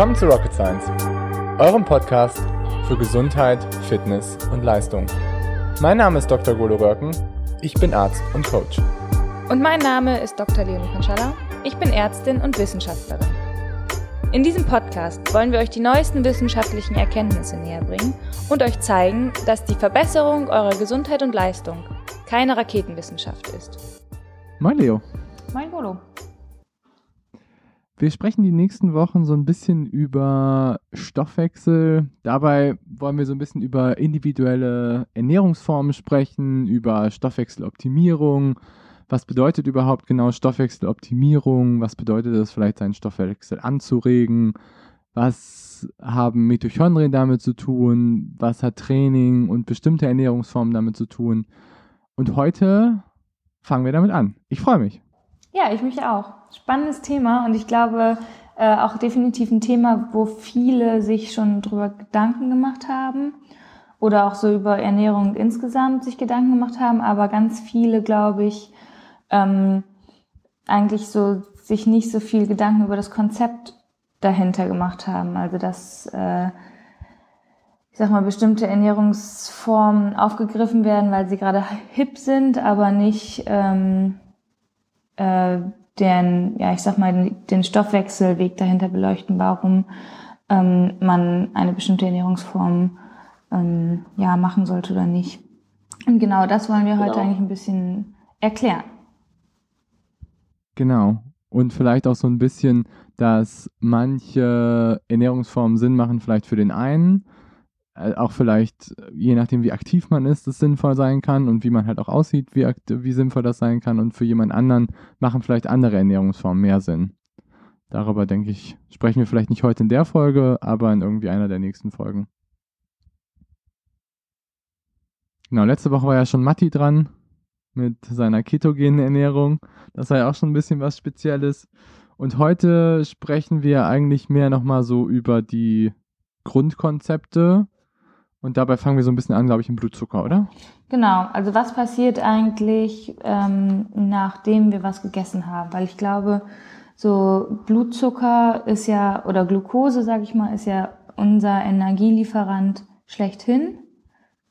Willkommen zu Rocket Science, eurem Podcast für Gesundheit, Fitness und Leistung. Mein Name ist Dr. Golo Röhrken, ich bin Arzt und Coach. Und mein Name ist Dr. Leonie Konschala, ich bin Ärztin und Wissenschaftlerin. In diesem Podcast wollen wir euch die neuesten wissenschaftlichen Erkenntnisse näherbringen und euch zeigen, dass die Verbesserung eurer Gesundheit und Leistung keine Raketenwissenschaft ist. Moin Leo. Moin Golo. Wir sprechen die nächsten Wochen so ein bisschen über Stoffwechsel. Dabei wollen wir so ein bisschen über individuelle Ernährungsformen sprechen, über Stoffwechseloptimierung. Was bedeutet überhaupt genau Stoffwechseloptimierung? Was bedeutet es vielleicht, seinen Stoffwechsel anzuregen? Was haben Mitochondrien damit zu tun? Was hat Training und bestimmte Ernährungsformen damit zu tun? Und heute fangen wir damit an. Ich freue mich. Ja, ich mich auch. Spannendes Thema und ich glaube äh, auch definitiv ein Thema, wo viele sich schon drüber Gedanken gemacht haben oder auch so über Ernährung insgesamt sich Gedanken gemacht haben, aber ganz viele, glaube ich, ähm, eigentlich so sich nicht so viel Gedanken über das Konzept dahinter gemacht haben. Also dass äh, ich sag mal bestimmte Ernährungsformen aufgegriffen werden, weil sie gerade hip sind, aber nicht ähm, äh, den, ja, ich sag mal, den Stoffwechselweg dahinter beleuchten, warum ähm, man eine bestimmte Ernährungsform ähm, ja, machen sollte oder nicht. Und genau das wollen wir heute genau. eigentlich ein bisschen erklären. Genau. Und vielleicht auch so ein bisschen, dass manche Ernährungsformen Sinn machen, vielleicht für den einen auch vielleicht, je nachdem, wie aktiv man ist, das sinnvoll sein kann und wie man halt auch aussieht, wie, wie sinnvoll das sein kann. Und für jemand anderen machen vielleicht andere Ernährungsformen mehr Sinn. Darüber, denke ich, sprechen wir vielleicht nicht heute in der Folge, aber in irgendwie einer der nächsten Folgen. Genau, letzte Woche war ja schon Matti dran mit seiner ketogenen Ernährung. Das war ja auch schon ein bisschen was Spezielles. Und heute sprechen wir eigentlich mehr nochmal so über die Grundkonzepte und dabei fangen wir so ein bisschen an, glaube ich, im Blutzucker, oder? Genau. Also was passiert eigentlich, ähm, nachdem wir was gegessen haben? Weil ich glaube, so Blutzucker ist ja, oder Glucose, sage ich mal, ist ja unser Energielieferant schlechthin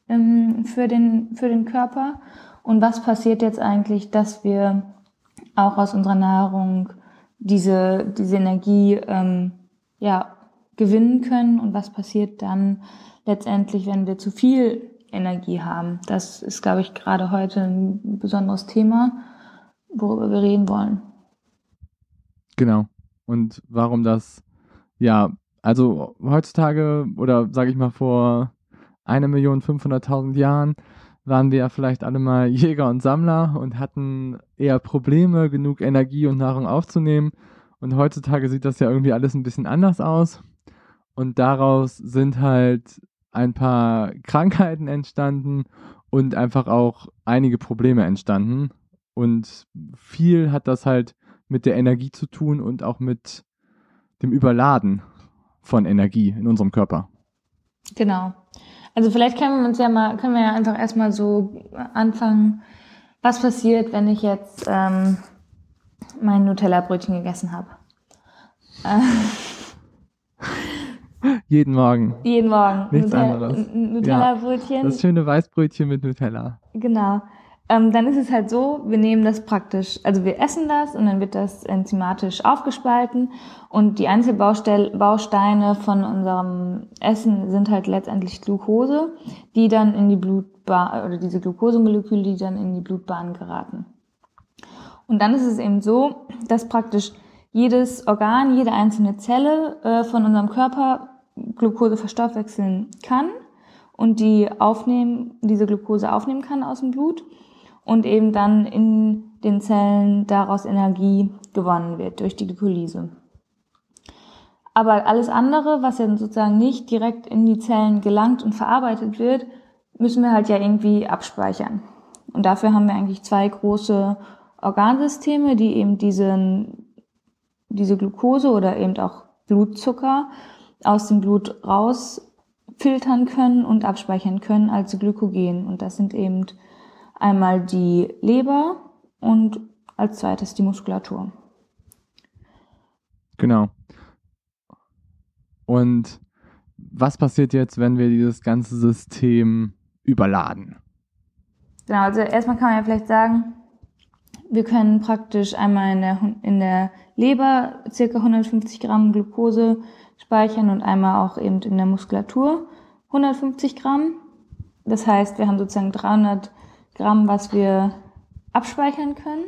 ähm, für, den, für den Körper. Und was passiert jetzt eigentlich, dass wir auch aus unserer Nahrung diese, diese Energie ähm, ja, gewinnen können und was passiert dann, letztendlich, wenn wir zu viel Energie haben. Das ist, glaube ich, gerade heute ein besonderes Thema, worüber wir reden wollen. Genau. Und warum das, ja, also heutzutage oder sage ich mal vor eine Million 500.000 Jahren waren wir ja vielleicht alle mal Jäger und Sammler und hatten eher Probleme, genug Energie und Nahrung aufzunehmen. Und heutzutage sieht das ja irgendwie alles ein bisschen anders aus. Und daraus sind halt ein paar Krankheiten entstanden und einfach auch einige Probleme entstanden. Und viel hat das halt mit der Energie zu tun und auch mit dem Überladen von Energie in unserem Körper. Genau. Also vielleicht können wir uns ja mal, können wir ja einfach erstmal so anfangen, was passiert, wenn ich jetzt ähm, mein Nutella-Brötchen gegessen habe. Äh, jeden Morgen. Jeden Morgen. Nichts Nutella, anderes. Nutella-Brötchen. Ja, das schöne Weißbrötchen mit Nutella. Genau. Ähm, dann ist es halt so, wir nehmen das praktisch, also wir essen das und dann wird das enzymatisch aufgespalten und die Einzelbausteine von unserem Essen sind halt letztendlich Glucose, die dann in die Blutbahn, oder diese Glucosemoleküle, die dann in die Blutbahn geraten. Und dann ist es eben so, dass praktisch jedes Organ, jede einzelne Zelle äh, von unserem Körper Glucose verstoffwechseln kann und die aufnehmen, diese Glucose aufnehmen kann aus dem Blut und eben dann in den Zellen daraus Energie gewonnen wird durch die Glykolyse. Aber alles andere, was ja sozusagen nicht direkt in die Zellen gelangt und verarbeitet wird, müssen wir halt ja irgendwie abspeichern. Und dafür haben wir eigentlich zwei große Organsysteme, die eben diesen diese Glucose oder eben auch Blutzucker aus dem Blut rausfiltern können und abspeichern können als Glykogen. Und das sind eben einmal die Leber und als zweites die Muskulatur. Genau. Und was passiert jetzt, wenn wir dieses ganze System überladen? Genau, also erstmal kann man ja vielleicht sagen, wir können praktisch einmal in der, in der Leber circa 150 Gramm Glucose speichern und einmal auch eben in der Muskulatur 150 Gramm. Das heißt, wir haben sozusagen 300 Gramm, was wir abspeichern können.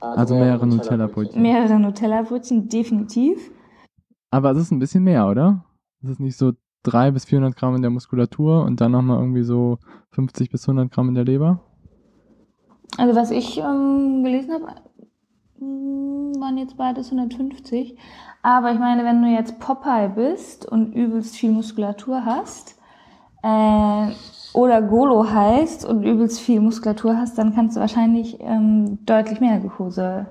Also mehrere Nutella-Brötchen. Mehrere Nutella-Brötchen, definitiv. Aber es ist ein bisschen mehr, oder? Es ist nicht so 300 bis 400 Gramm in der Muskulatur und dann nochmal irgendwie so 50 bis 100 Gramm in der Leber? Also was ich ähm, gelesen habe, waren jetzt beides 150. Aber ich meine, wenn du jetzt Popeye bist und übelst viel Muskulatur hast, äh, oder Golo heißt und übelst viel Muskulatur hast, dann kannst du wahrscheinlich ähm, deutlich mehr Glucose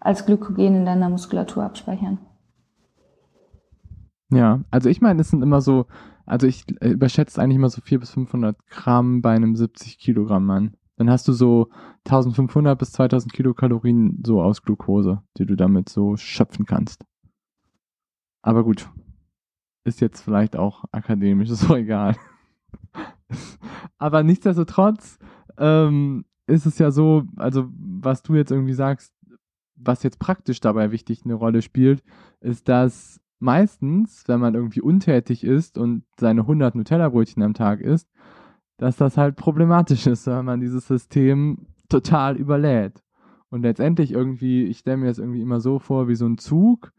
als Glykogen in deiner Muskulatur abspeichern. Ja, also ich meine, es sind immer so, also ich äh, überschätze eigentlich immer so 400 bis 500 Gramm bei einem 70 Kilogramm Mann. Dann hast du so 1500 bis 2000 Kilokalorien so aus Glucose, die du damit so schöpfen kannst. Aber gut, ist jetzt vielleicht auch akademisch, ist auch egal. Aber nichtsdestotrotz ähm, ist es ja so, also was du jetzt irgendwie sagst, was jetzt praktisch dabei wichtig eine Rolle spielt, ist, dass meistens, wenn man irgendwie untätig ist und seine 100 Nutella-Brötchen am Tag isst, dass das halt problematisch ist, wenn man dieses System total überlädt. Und letztendlich irgendwie, ich stelle mir das irgendwie immer so vor, wie so ein Zug,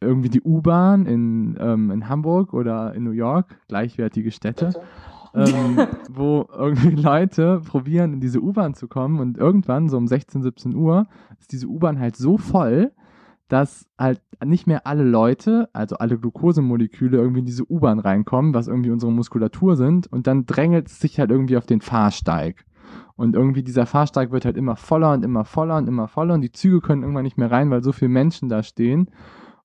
irgendwie die U-Bahn in, ähm, in Hamburg oder in New York, gleichwertige Städte ähm, wo irgendwie Leute probieren, in diese U-Bahn zu kommen und irgendwann, so um 16, 17 Uhr, ist diese U-Bahn halt so voll, dass halt nicht mehr alle Leute, also alle Glukosemoleküle irgendwie in diese U-Bahn reinkommen, was irgendwie unsere Muskulatur sind, und dann drängelt es sich halt irgendwie auf den Fahrsteig. Und irgendwie dieser Fahrsteig wird halt immer voller und immer voller und immer voller und die Züge können irgendwann nicht mehr rein, weil so viele Menschen da stehen.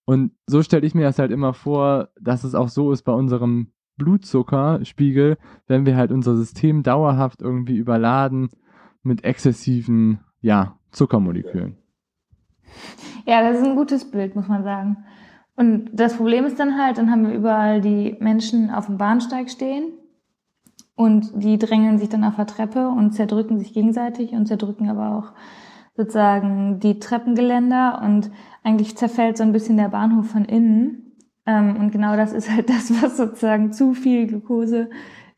Und so stelle ich mir das halt immer vor, dass es auch so ist bei unserem Blutzuckerspiegel, wenn wir halt unser System dauerhaft irgendwie überladen mit exzessiven, ja, Zuckermolekülen. Ja, das ist ein gutes Bild, muss man sagen. Und das Problem ist dann halt, dann haben wir überall die Menschen auf dem Bahnsteig stehen und die drängeln sich dann auf der Treppe und zerdrücken sich gegenseitig und zerdrücken aber auch sozusagen die Treppengeländer und eigentlich zerfällt so ein bisschen der Bahnhof von innen ähm, und genau das ist halt das, was sozusagen zu viel Glucose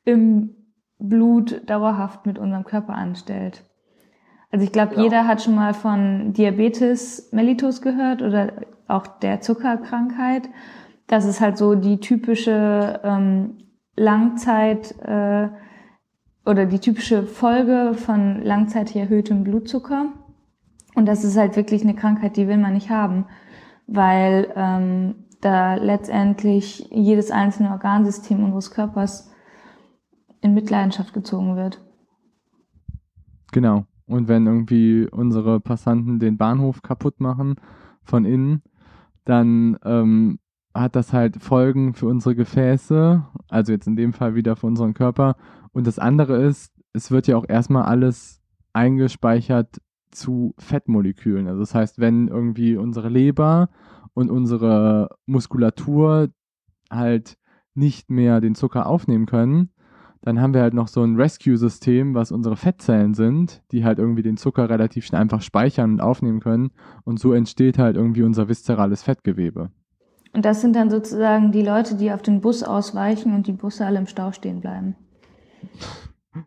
im Blut dauerhaft mit unserem Körper anstellt. Also ich glaube, genau. jeder hat schon mal von Diabetes mellitus gehört oder auch der Zuckerkrankheit. Das ist halt so die typische ähm, Langzeit äh, oder die typische Folge von langzeitig erhöhtem Blutzucker. Und das ist halt wirklich eine Krankheit, die will man nicht haben, weil ähm, da letztendlich jedes einzelne Organsystem unseres Körpers in Mitleidenschaft gezogen wird. Genau. Und wenn irgendwie unsere Passanten den Bahnhof kaputt machen von innen, dann ähm, hat das halt Folgen für unsere Gefäße, also jetzt in dem Fall wieder für unseren Körper. Und das andere ist, es wird ja auch erstmal alles eingespeichert zu Fettmolekülen. Also das heißt, wenn irgendwie unsere Leber und unsere Muskulatur halt nicht mehr den Zucker aufnehmen können, dann haben wir halt noch so ein Rescue-System, was unsere Fettzellen sind, die halt irgendwie den Zucker relativ schnell einfach speichern und aufnehmen können. Und so entsteht halt irgendwie unser viszerales Fettgewebe. Und das sind dann sozusagen die Leute, die auf den Bus ausweichen und die Busse alle im Stau stehen bleiben.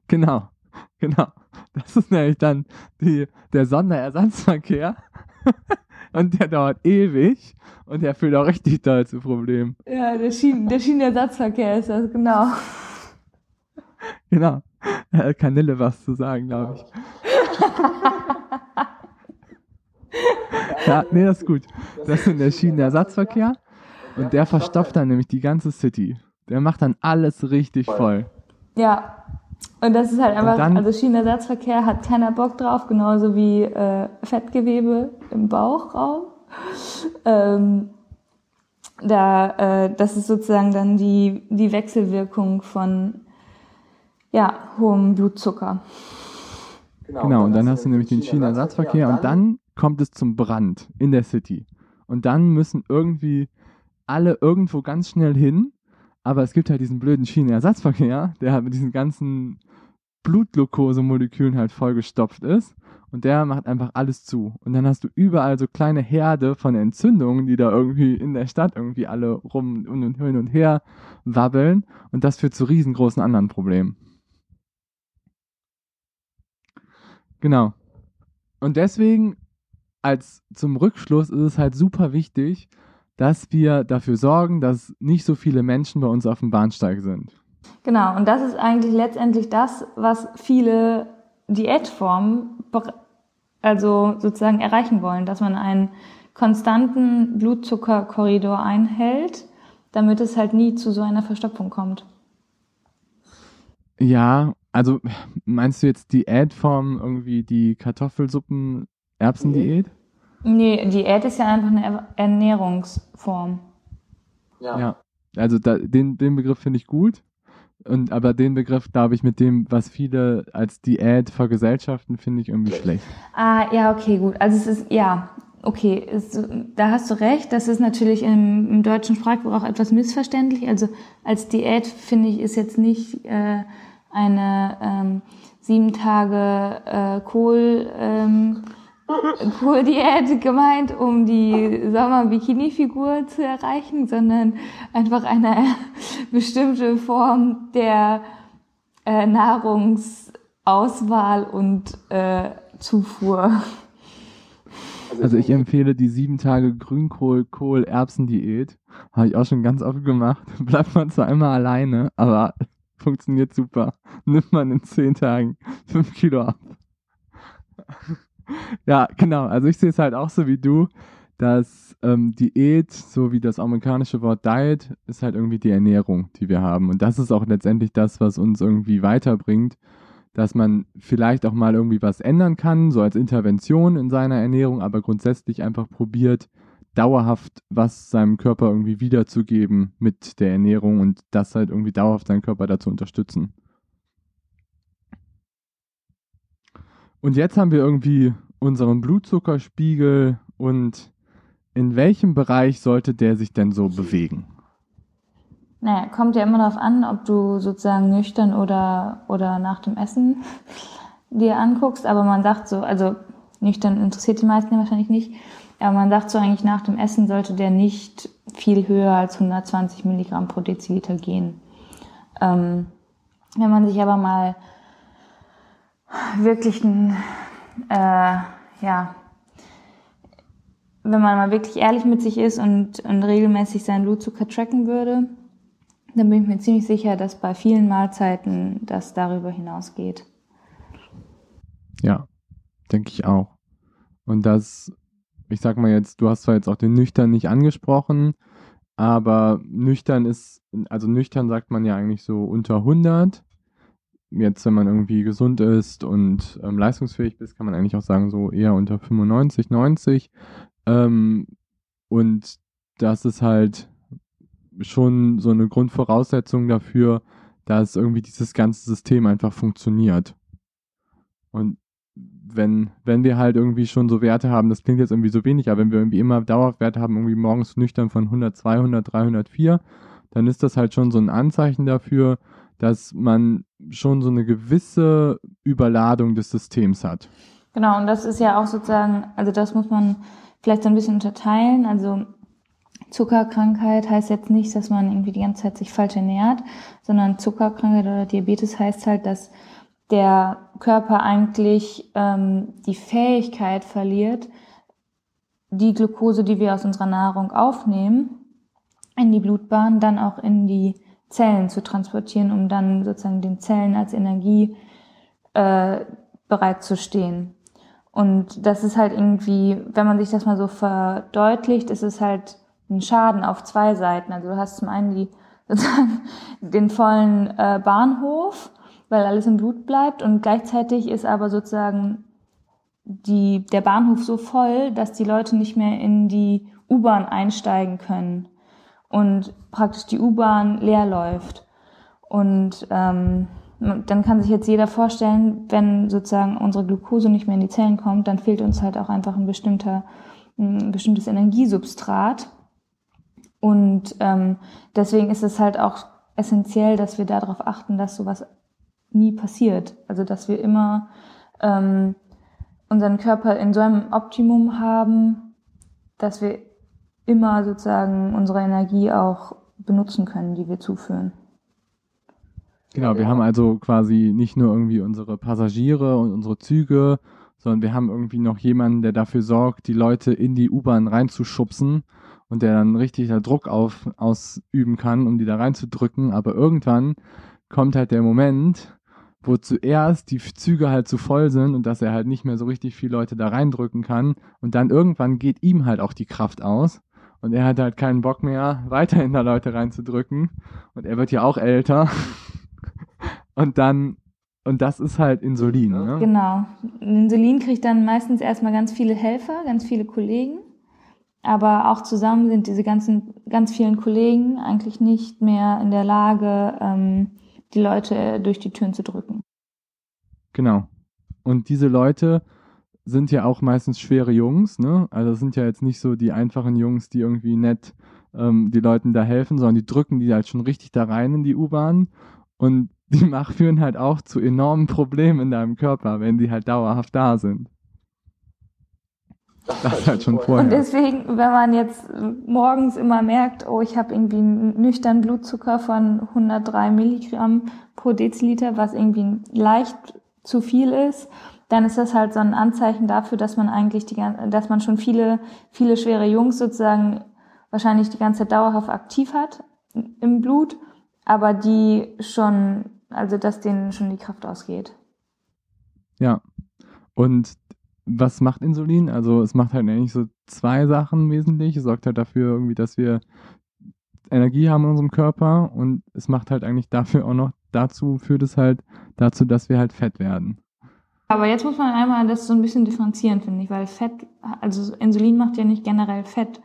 Genau, genau. Das ist nämlich dann die, der Sonderersatzverkehr. und der dauert ewig und der führt auch richtig doll zu Problemen. Ja, der, Schien, der Schienenersatzverkehr ist das, genau. Genau. Da kann Nille was zu sagen, glaube ich. ja, nee, das ist gut. Das ist der Schienenersatzverkehr und der verstopft dann nämlich die ganze City. Der macht dann alles richtig voll. Ja, und das ist halt einfach, dann, also Schienenersatzverkehr hat keiner Bock drauf, genauso wie äh, Fettgewebe im Bauchraum. Ähm, da, äh, das ist sozusagen dann die, die Wechselwirkung von ja, hohem Blutzucker. Genau, genau und dann hast du nämlich den Schienenersatzverkehr und dann kommt es zum Brand in der City. Und dann müssen irgendwie alle irgendwo ganz schnell hin, aber es gibt halt diesen blöden Schienenersatzverkehr, der halt mit diesen ganzen Blutglukosemolekülen halt vollgestopft ist und der macht einfach alles zu. Und dann hast du überall so kleine Herde von Entzündungen, die da irgendwie in der Stadt irgendwie alle rum und hin und her wabbeln und das führt zu riesengroßen anderen Problemen. Genau. Und deswegen als zum Rückschluss ist es halt super wichtig, dass wir dafür sorgen, dass nicht so viele Menschen bei uns auf dem Bahnsteig sind. Genau, und das ist eigentlich letztendlich das, was viele Diätformen also sozusagen erreichen wollen, dass man einen konstanten Blutzuckerkorridor einhält, damit es halt nie zu so einer Verstopfung kommt. Ja, also meinst du jetzt Diätform irgendwie die Kartoffelsuppen Erbsendiät? Nee, Diät ist ja einfach eine Ernährungsform. Ja. ja. Also da, den, den Begriff finde ich gut. Und aber den Begriff, glaube ich, mit dem, was viele als Diät vergesellschaften, finde ich irgendwie schlecht. Ah, ja, okay, gut. Also es ist, ja, okay, es, da hast du recht. Das ist natürlich im, im deutschen Sprachgebrauch etwas missverständlich. Also als Diät, finde ich, ist jetzt nicht äh, eine ähm, sieben Tage äh, Kohl. Ähm, Kurdiät gemeint, um die Sommer-Bikini-Figur zu erreichen, sondern einfach eine bestimmte Form der äh, Nahrungsauswahl und äh, Zufuhr. Also ich empfehle die sieben Tage Grünkohl-Kohl-Erbsen-Diät. Habe ich auch schon ganz oft gemacht. Bleibt man zwar immer alleine, aber funktioniert super. Nimmt man in zehn Tagen fünf Kilo ab ja, genau. Also ich sehe es halt auch so wie du, dass ähm, Diät, so wie das amerikanische Wort Diet, ist halt irgendwie die Ernährung, die wir haben. Und das ist auch letztendlich das, was uns irgendwie weiterbringt, dass man vielleicht auch mal irgendwie was ändern kann, so als Intervention in seiner Ernährung, aber grundsätzlich einfach probiert, dauerhaft was seinem Körper irgendwie wiederzugeben mit der Ernährung und das halt irgendwie dauerhaft seinen Körper dazu unterstützen. Und jetzt haben wir irgendwie unseren Blutzuckerspiegel und in welchem Bereich sollte der sich denn so bewegen? Naja, kommt ja immer darauf an, ob du sozusagen nüchtern oder, oder nach dem Essen dir anguckst, aber man sagt so, also nüchtern interessiert die meisten wahrscheinlich nicht, aber man sagt so eigentlich nach dem Essen sollte der nicht viel höher als 120 Milligramm pro Deziliter gehen. Ähm, wenn man sich aber mal wirklich ein, äh, ja, wenn man mal wirklich ehrlich mit sich ist und, und regelmäßig seinen Blutzucker tracken würde, dann bin ich mir ziemlich sicher, dass bei vielen Mahlzeiten das darüber hinausgeht. Ja, denke ich auch. Und das, ich sag mal jetzt, du hast zwar jetzt auch den Nüchtern nicht angesprochen, aber nüchtern ist, also nüchtern sagt man ja eigentlich so unter 100 jetzt, wenn man irgendwie gesund ist und ähm, leistungsfähig ist, kann man eigentlich auch sagen, so eher unter 95, 90. Ähm, und das ist halt schon so eine Grundvoraussetzung dafür, dass irgendwie dieses ganze System einfach funktioniert. Und wenn, wenn wir halt irgendwie schon so Werte haben, das klingt jetzt irgendwie so wenig, aber wenn wir irgendwie immer Dauerwerte haben, irgendwie morgens nüchtern von 100, 200, 304, dann ist das halt schon so ein Anzeichen dafür, dass man schon so eine gewisse Überladung des Systems hat. Genau, und das ist ja auch sozusagen, also das muss man vielleicht so ein bisschen unterteilen. Also Zuckerkrankheit heißt jetzt nicht, dass man irgendwie die ganze Zeit sich falsch ernährt, sondern Zuckerkrankheit oder Diabetes heißt halt, dass der Körper eigentlich ähm, die Fähigkeit verliert, die Glucose, die wir aus unserer Nahrung aufnehmen, in die Blutbahn, dann auch in die Zellen zu transportieren, um dann sozusagen den Zellen als Energie äh, bereit zu stehen. Und das ist halt irgendwie, wenn man sich das mal so verdeutlicht, ist es halt ein Schaden auf zwei Seiten. Also du hast zum einen die, sozusagen den vollen äh, Bahnhof, weil alles im Blut bleibt und gleichzeitig ist aber sozusagen die, der Bahnhof so voll, dass die Leute nicht mehr in die U-Bahn einsteigen können und praktisch die U-Bahn leer läuft. Und ähm, dann kann sich jetzt jeder vorstellen, wenn sozusagen unsere Glucose nicht mehr in die Zellen kommt, dann fehlt uns halt auch einfach ein bestimmter, ein bestimmtes Energiesubstrat. Und ähm, deswegen ist es halt auch essentiell, dass wir darauf achten, dass sowas nie passiert. Also dass wir immer ähm, unseren Körper in so einem Optimum haben, dass wir immer sozusagen unsere Energie auch benutzen können, die wir zuführen. Genau, wir haben also quasi nicht nur irgendwie unsere Passagiere und unsere Züge, sondern wir haben irgendwie noch jemanden, der dafür sorgt, die Leute in die U-Bahn reinzuschubsen und der dann richtig da Druck auf, ausüben kann, um die da reinzudrücken. Aber irgendwann kommt halt der Moment, wo zuerst die Züge halt zu voll sind und dass er halt nicht mehr so richtig viele Leute da reindrücken kann. Und dann irgendwann geht ihm halt auch die Kraft aus. Und er hat halt keinen Bock mehr, weiterhin da Leute reinzudrücken. Und er wird ja auch älter. und dann, und das ist halt Insulin. Ne? Genau. Insulin kriegt dann meistens erstmal ganz viele Helfer, ganz viele Kollegen. Aber auch zusammen sind diese ganzen, ganz vielen Kollegen eigentlich nicht mehr in der Lage, ähm, die Leute durch die Türen zu drücken. Genau. Und diese Leute sind ja auch meistens schwere Jungs, ne? Also sind ja jetzt nicht so die einfachen Jungs, die irgendwie nett ähm, die Leuten da helfen, sondern die drücken die halt schon richtig da rein in die U-Bahn. Und die mach, führen halt auch zu enormen Problemen in deinem Körper, wenn die halt dauerhaft da sind. Das halt schon vorher. Und deswegen, wenn man jetzt morgens immer merkt, oh, ich habe irgendwie einen nüchtern Blutzucker von 103 Milligramm pro Deziliter, was irgendwie leicht zu viel ist, dann ist das halt so ein Anzeichen dafür, dass man eigentlich die, dass man schon viele, viele schwere Jungs sozusagen wahrscheinlich die ganze Zeit dauerhaft aktiv hat im Blut, aber die schon, also dass denen schon die Kraft ausgeht. Ja. Und was macht Insulin? Also es macht halt eigentlich so zwei Sachen wesentlich. Es sorgt halt dafür irgendwie, dass wir Energie haben in unserem Körper und es macht halt eigentlich dafür auch noch dazu, führt es halt dazu, dass wir halt fett werden. Aber jetzt muss man einmal das so ein bisschen differenzieren, finde ich, weil Fett, also Insulin macht ja nicht generell Fett,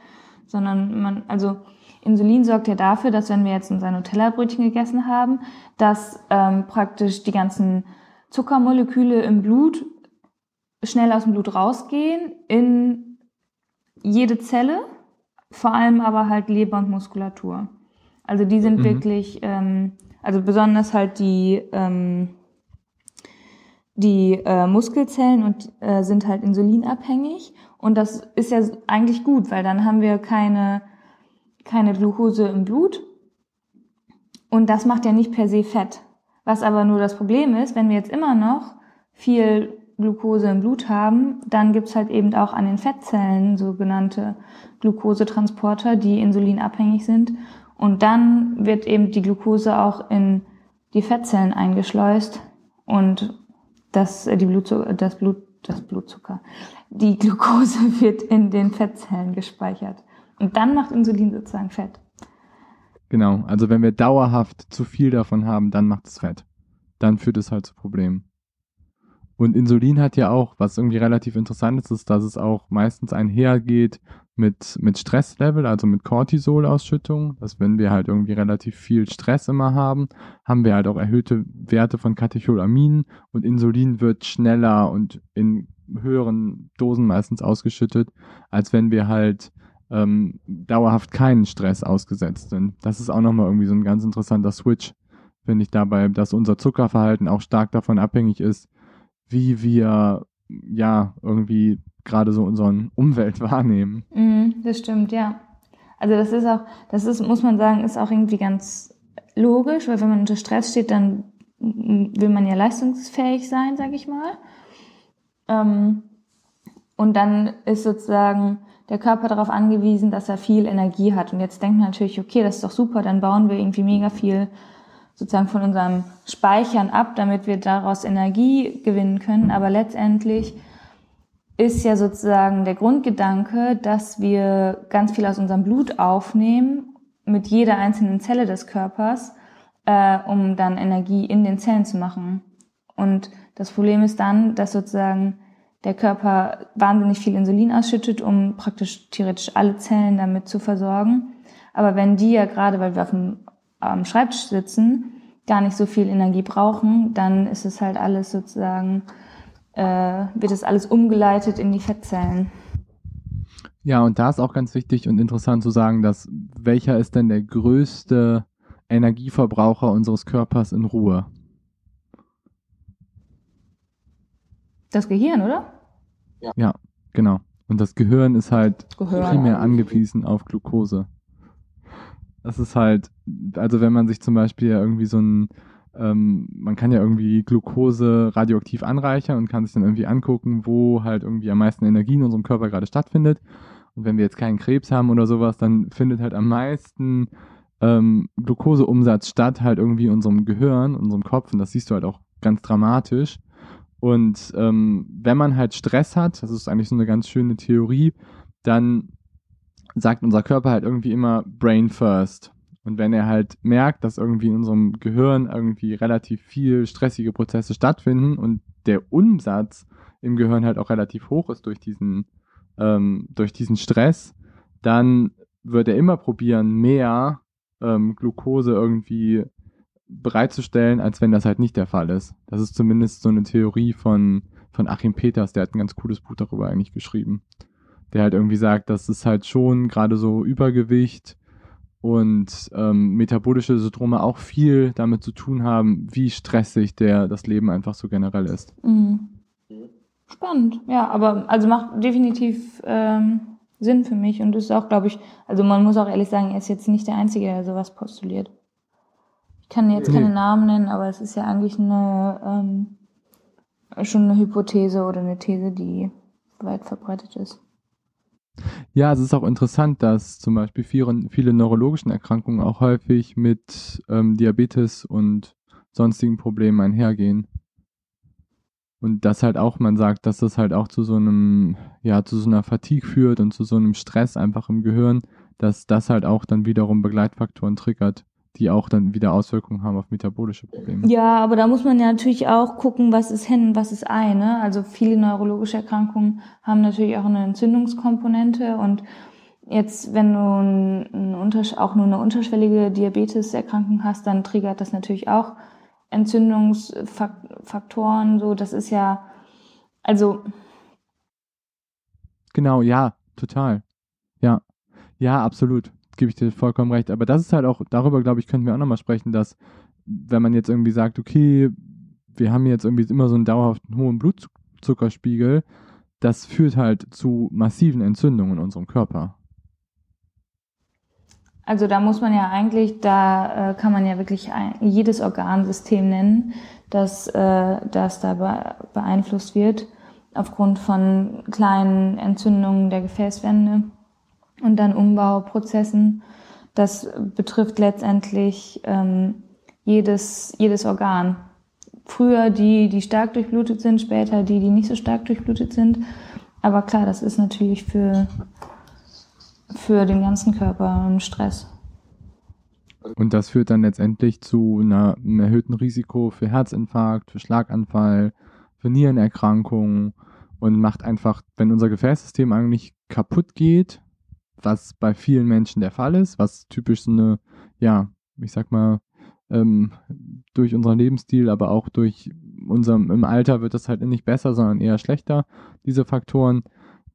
sondern man, also Insulin sorgt ja dafür, dass wenn wir jetzt unser Nutella-Brötchen gegessen haben, dass ähm, praktisch die ganzen Zuckermoleküle im Blut schnell aus dem Blut rausgehen in jede Zelle, vor allem aber halt Leber und Muskulatur. Also die sind mhm. wirklich, ähm, also besonders halt die, ähm, die äh, Muskelzellen und äh, sind halt insulinabhängig. Und das ist ja eigentlich gut, weil dann haben wir keine, keine Glucose im Blut. Und das macht ja nicht per se Fett. Was aber nur das Problem ist, wenn wir jetzt immer noch viel Glucose im Blut haben, dann gibt's halt eben auch an den Fettzellen sogenannte Glukosetransporter, die insulinabhängig sind. Und dann wird eben die Glucose auch in die Fettzellen eingeschleust und das, äh, die Blutzucker, das Blut, das Blutzucker, die Glucose wird in den Fettzellen gespeichert. Und dann macht Insulin sozusagen Fett. Genau, also wenn wir dauerhaft zu viel davon haben, dann macht es Fett. Dann führt es halt zu Problemen. Und Insulin hat ja auch, was irgendwie relativ interessant ist, ist, dass es auch meistens einhergeht mit, mit Stresslevel, also mit Cortisolausschüttung. Dass wenn wir halt irgendwie relativ viel Stress immer haben, haben wir halt auch erhöhte Werte von Katecholaminen und Insulin wird schneller und in höheren Dosen meistens ausgeschüttet, als wenn wir halt ähm, dauerhaft keinen Stress ausgesetzt sind. Das ist auch nochmal irgendwie so ein ganz interessanter Switch, finde ich dabei, dass unser Zuckerverhalten auch stark davon abhängig ist, wie wir ja irgendwie gerade so unseren Umwelt wahrnehmen. Mm, das stimmt, ja. Also das ist auch, das ist, muss man sagen, ist auch irgendwie ganz logisch, weil wenn man unter Stress steht, dann will man ja leistungsfähig sein, sag ich mal. Ähm, und dann ist sozusagen der Körper darauf angewiesen, dass er viel Energie hat. Und jetzt denkt man natürlich, okay, das ist doch super, dann bauen wir irgendwie mega viel sozusagen von unserem Speichern ab, damit wir daraus Energie gewinnen können. Aber letztendlich ist ja sozusagen der Grundgedanke, dass wir ganz viel aus unserem Blut aufnehmen, mit jeder einzelnen Zelle des Körpers, äh, um dann Energie in den Zellen zu machen. Und das Problem ist dann, dass sozusagen der Körper wahnsinnig viel Insulin ausschüttet, um praktisch theoretisch alle Zellen damit zu versorgen. Aber wenn die ja gerade, weil wir auf dem am Schreibtisch sitzen, gar nicht so viel Energie brauchen, dann ist es halt alles sozusagen, äh, wird es alles umgeleitet in die Fettzellen. Ja, und da ist auch ganz wichtig und interessant zu sagen, dass welcher ist denn der größte Energieverbraucher unseres Körpers in Ruhe? Das Gehirn, oder? Ja, genau. Und das Gehirn ist halt Gehirn. primär angewiesen auf Glucose. Das ist halt, also wenn man sich zum Beispiel irgendwie so ein, ähm, man kann ja irgendwie Glucose radioaktiv anreichern und kann sich dann irgendwie angucken, wo halt irgendwie am meisten Energie in unserem Körper gerade stattfindet. Und wenn wir jetzt keinen Krebs haben oder sowas, dann findet halt am meisten ähm, Glukoseumsatz statt, halt irgendwie in unserem Gehirn, unserem Kopf. Und das siehst du halt auch ganz dramatisch. Und ähm, wenn man halt Stress hat, das ist eigentlich so eine ganz schöne Theorie, dann sagt unser Körper halt irgendwie immer Brain First. Und wenn er halt merkt, dass irgendwie in unserem Gehirn irgendwie relativ viel stressige Prozesse stattfinden und der Umsatz im Gehirn halt auch relativ hoch ist durch diesen, ähm, durch diesen Stress, dann wird er immer probieren, mehr ähm, Glucose irgendwie bereitzustellen, als wenn das halt nicht der Fall ist. Das ist zumindest so eine Theorie von, von Achim Peters, der hat ein ganz cooles Buch darüber eigentlich geschrieben. Der halt irgendwie sagt, dass es halt schon gerade so Übergewicht und ähm, metabolische Syndrome auch viel damit zu tun haben, wie stressig der das Leben einfach so generell ist. Mhm. Spannend, ja, aber also macht definitiv ähm, Sinn für mich und ist auch, glaube ich, also man muss auch ehrlich sagen, er ist jetzt nicht der Einzige, der sowas postuliert. Ich kann jetzt keine Nee. Namen nennen, aber es ist ja eigentlich eine ähm, schon eine Hypothese oder eine These, die weit verbreitet ist. Ja, es ist auch interessant, dass zum Beispiel viele, viele neurologischen Erkrankungen auch häufig mit ähm, Diabetes und sonstigen Problemen einhergehen. Und das halt auch, man sagt, dass das halt auch zu so einem, ja, zu so einer Fatigue führt und zu so einem Stress einfach im Gehirn, dass das halt auch dann wiederum Begleitfaktoren triggert, die auch dann wieder Auswirkungen haben auf metabolische Probleme. Ja, aber da muss man ja natürlich auch gucken, was ist hin und was ist ei. Ne? Also viele neurologische Erkrankungen haben natürlich auch eine Entzündungskomponente und jetzt, wenn du ein, ein auch nur eine unterschwellige Diabeteserkrankung hast, dann triggert das natürlich auch Entzündungsfaktoren. So, das ist ja, also Genau, ja, total. Ja, ja, absolut. Gebe ich dir vollkommen recht. Aber das ist halt auch, darüber glaube ich, könnten wir auch nochmal sprechen, dass wenn man jetzt irgendwie sagt, okay, wir haben jetzt irgendwie immer so einen dauerhaften hohen Blutzuckerspiegel, das führt halt zu massiven Entzündungen in unserem Körper. Also da muss man ja eigentlich, da äh, kann man ja wirklich ein, jedes Organsystem nennen, das, äh, das da be beeinflusst wird aufgrund von kleinen Entzündungen der Gefäßwände und dann Umbauprozessen. Das betrifft letztendlich ähm, jedes, jedes Organ. Früher die, die stark durchblutet sind, später die, die nicht so stark durchblutet sind. Aber klar, das ist natürlich für, für den ganzen Körper ein Stress. Und das führt dann letztendlich zu einer, einem erhöhten Risiko für Herzinfarkt, für Schlaganfall, für Nierenerkrankungen und macht einfach, wenn unser Gefäßsystem eigentlich kaputt geht, was bei vielen Menschen der Fall ist, was typisch so eine, ja, ich sag mal, ähm, durch unseren Lebensstil, aber auch durch unserem, im Alter wird das halt nicht besser, sondern eher schlechter, diese Faktoren,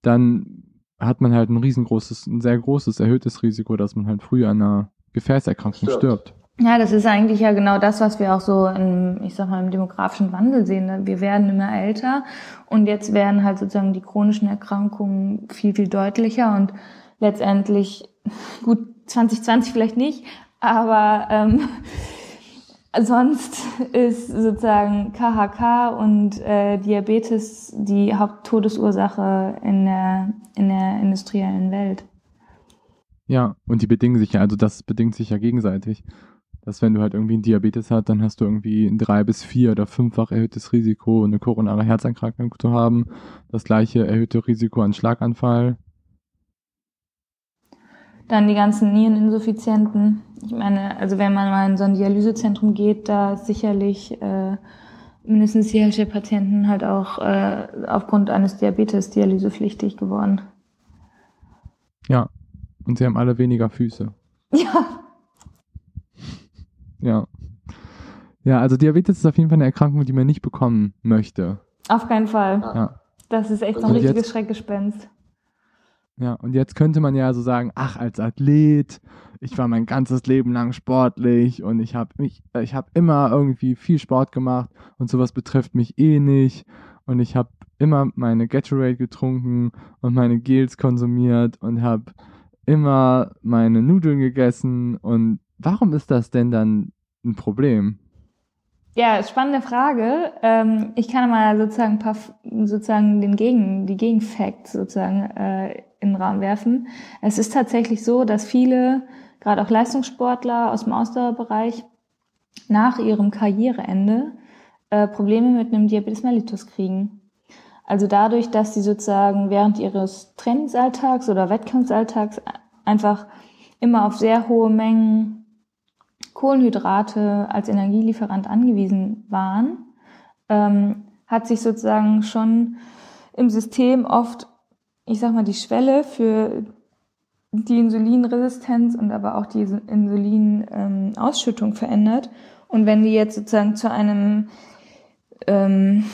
dann hat man halt ein riesengroßes, ein sehr großes, erhöhtes Risiko, dass man halt früh an einer Gefäßerkrankung Stirbt. stirbt. Ja, das ist eigentlich ja genau das, was wir auch so im, ich sag mal, im demografischen Wandel sehen. ne? Wir werden immer älter und jetzt werden halt sozusagen die chronischen Erkrankungen viel, viel deutlicher und letztendlich, gut, 2020 vielleicht nicht, aber ähm, sonst ist sozusagen KHK und äh, Diabetes die Haupttodesursache in der, in der industriellen Welt. Ja, und die bedingen sich ja, also das bedingt sich ja gegenseitig. Dass wenn du halt irgendwie einen Diabetes hast, dann hast du irgendwie ein drei bis vier oder fünffach erhöhtes Risiko, eine koronare Herzerkrankung zu haben. Das gleiche erhöhte Risiko an Schlaganfall. Dann die ganzen Niereninsuffizienten. Ich meine, also wenn man mal in so ein Dialysezentrum geht, da ist sicherlich äh, mindestens die Hälfte der Patienten halt auch äh, aufgrund eines Diabetes dialysepflichtig geworden. Ja. Und sie haben alle weniger Füße. Ja, Ja. Ja, also Diabetes ist auf jeden Fall eine Erkrankung, die man nicht bekommen möchte. auf keinen Fall. Ja. Das ist echt so ein richtiges Schreckgespenst. Ja, und jetzt könnte man ja so sagen, ach, als Athlet, ich war mein ganzes Leben lang sportlich und ich habe mich, ich habe immer irgendwie viel Sport gemacht und sowas betrifft mich eh nicht und ich habe immer meine Gatorade getrunken und meine Gels konsumiert und habe immer meine Nudeln gegessen und warum ist das denn dann ein Problem? Ja, spannende Frage. Ähm, ich kann mal sozusagen paar, sozusagen den Gegen, die Gegenfacts sozusagen äh, in den Raum werfen. Es ist tatsächlich so, dass viele, gerade auch Leistungssportler aus dem Ausdauerbereich, nach ihrem Karriereende äh, Probleme mit einem Diabetes mellitus kriegen. Also dadurch, dass sie sozusagen während ihres Trainingsalltags oder Wettkampfsalltags einfach immer auf sehr hohe Mengen Kohlenhydrate als Energielieferant angewiesen waren, ähm, hat sich sozusagen schon im System oft, ich sag mal, die Schwelle für die Insulinresistenz und aber auch die Insulinausschüttung ähm, verändert. Und wenn die jetzt sozusagen zu einem, ähm,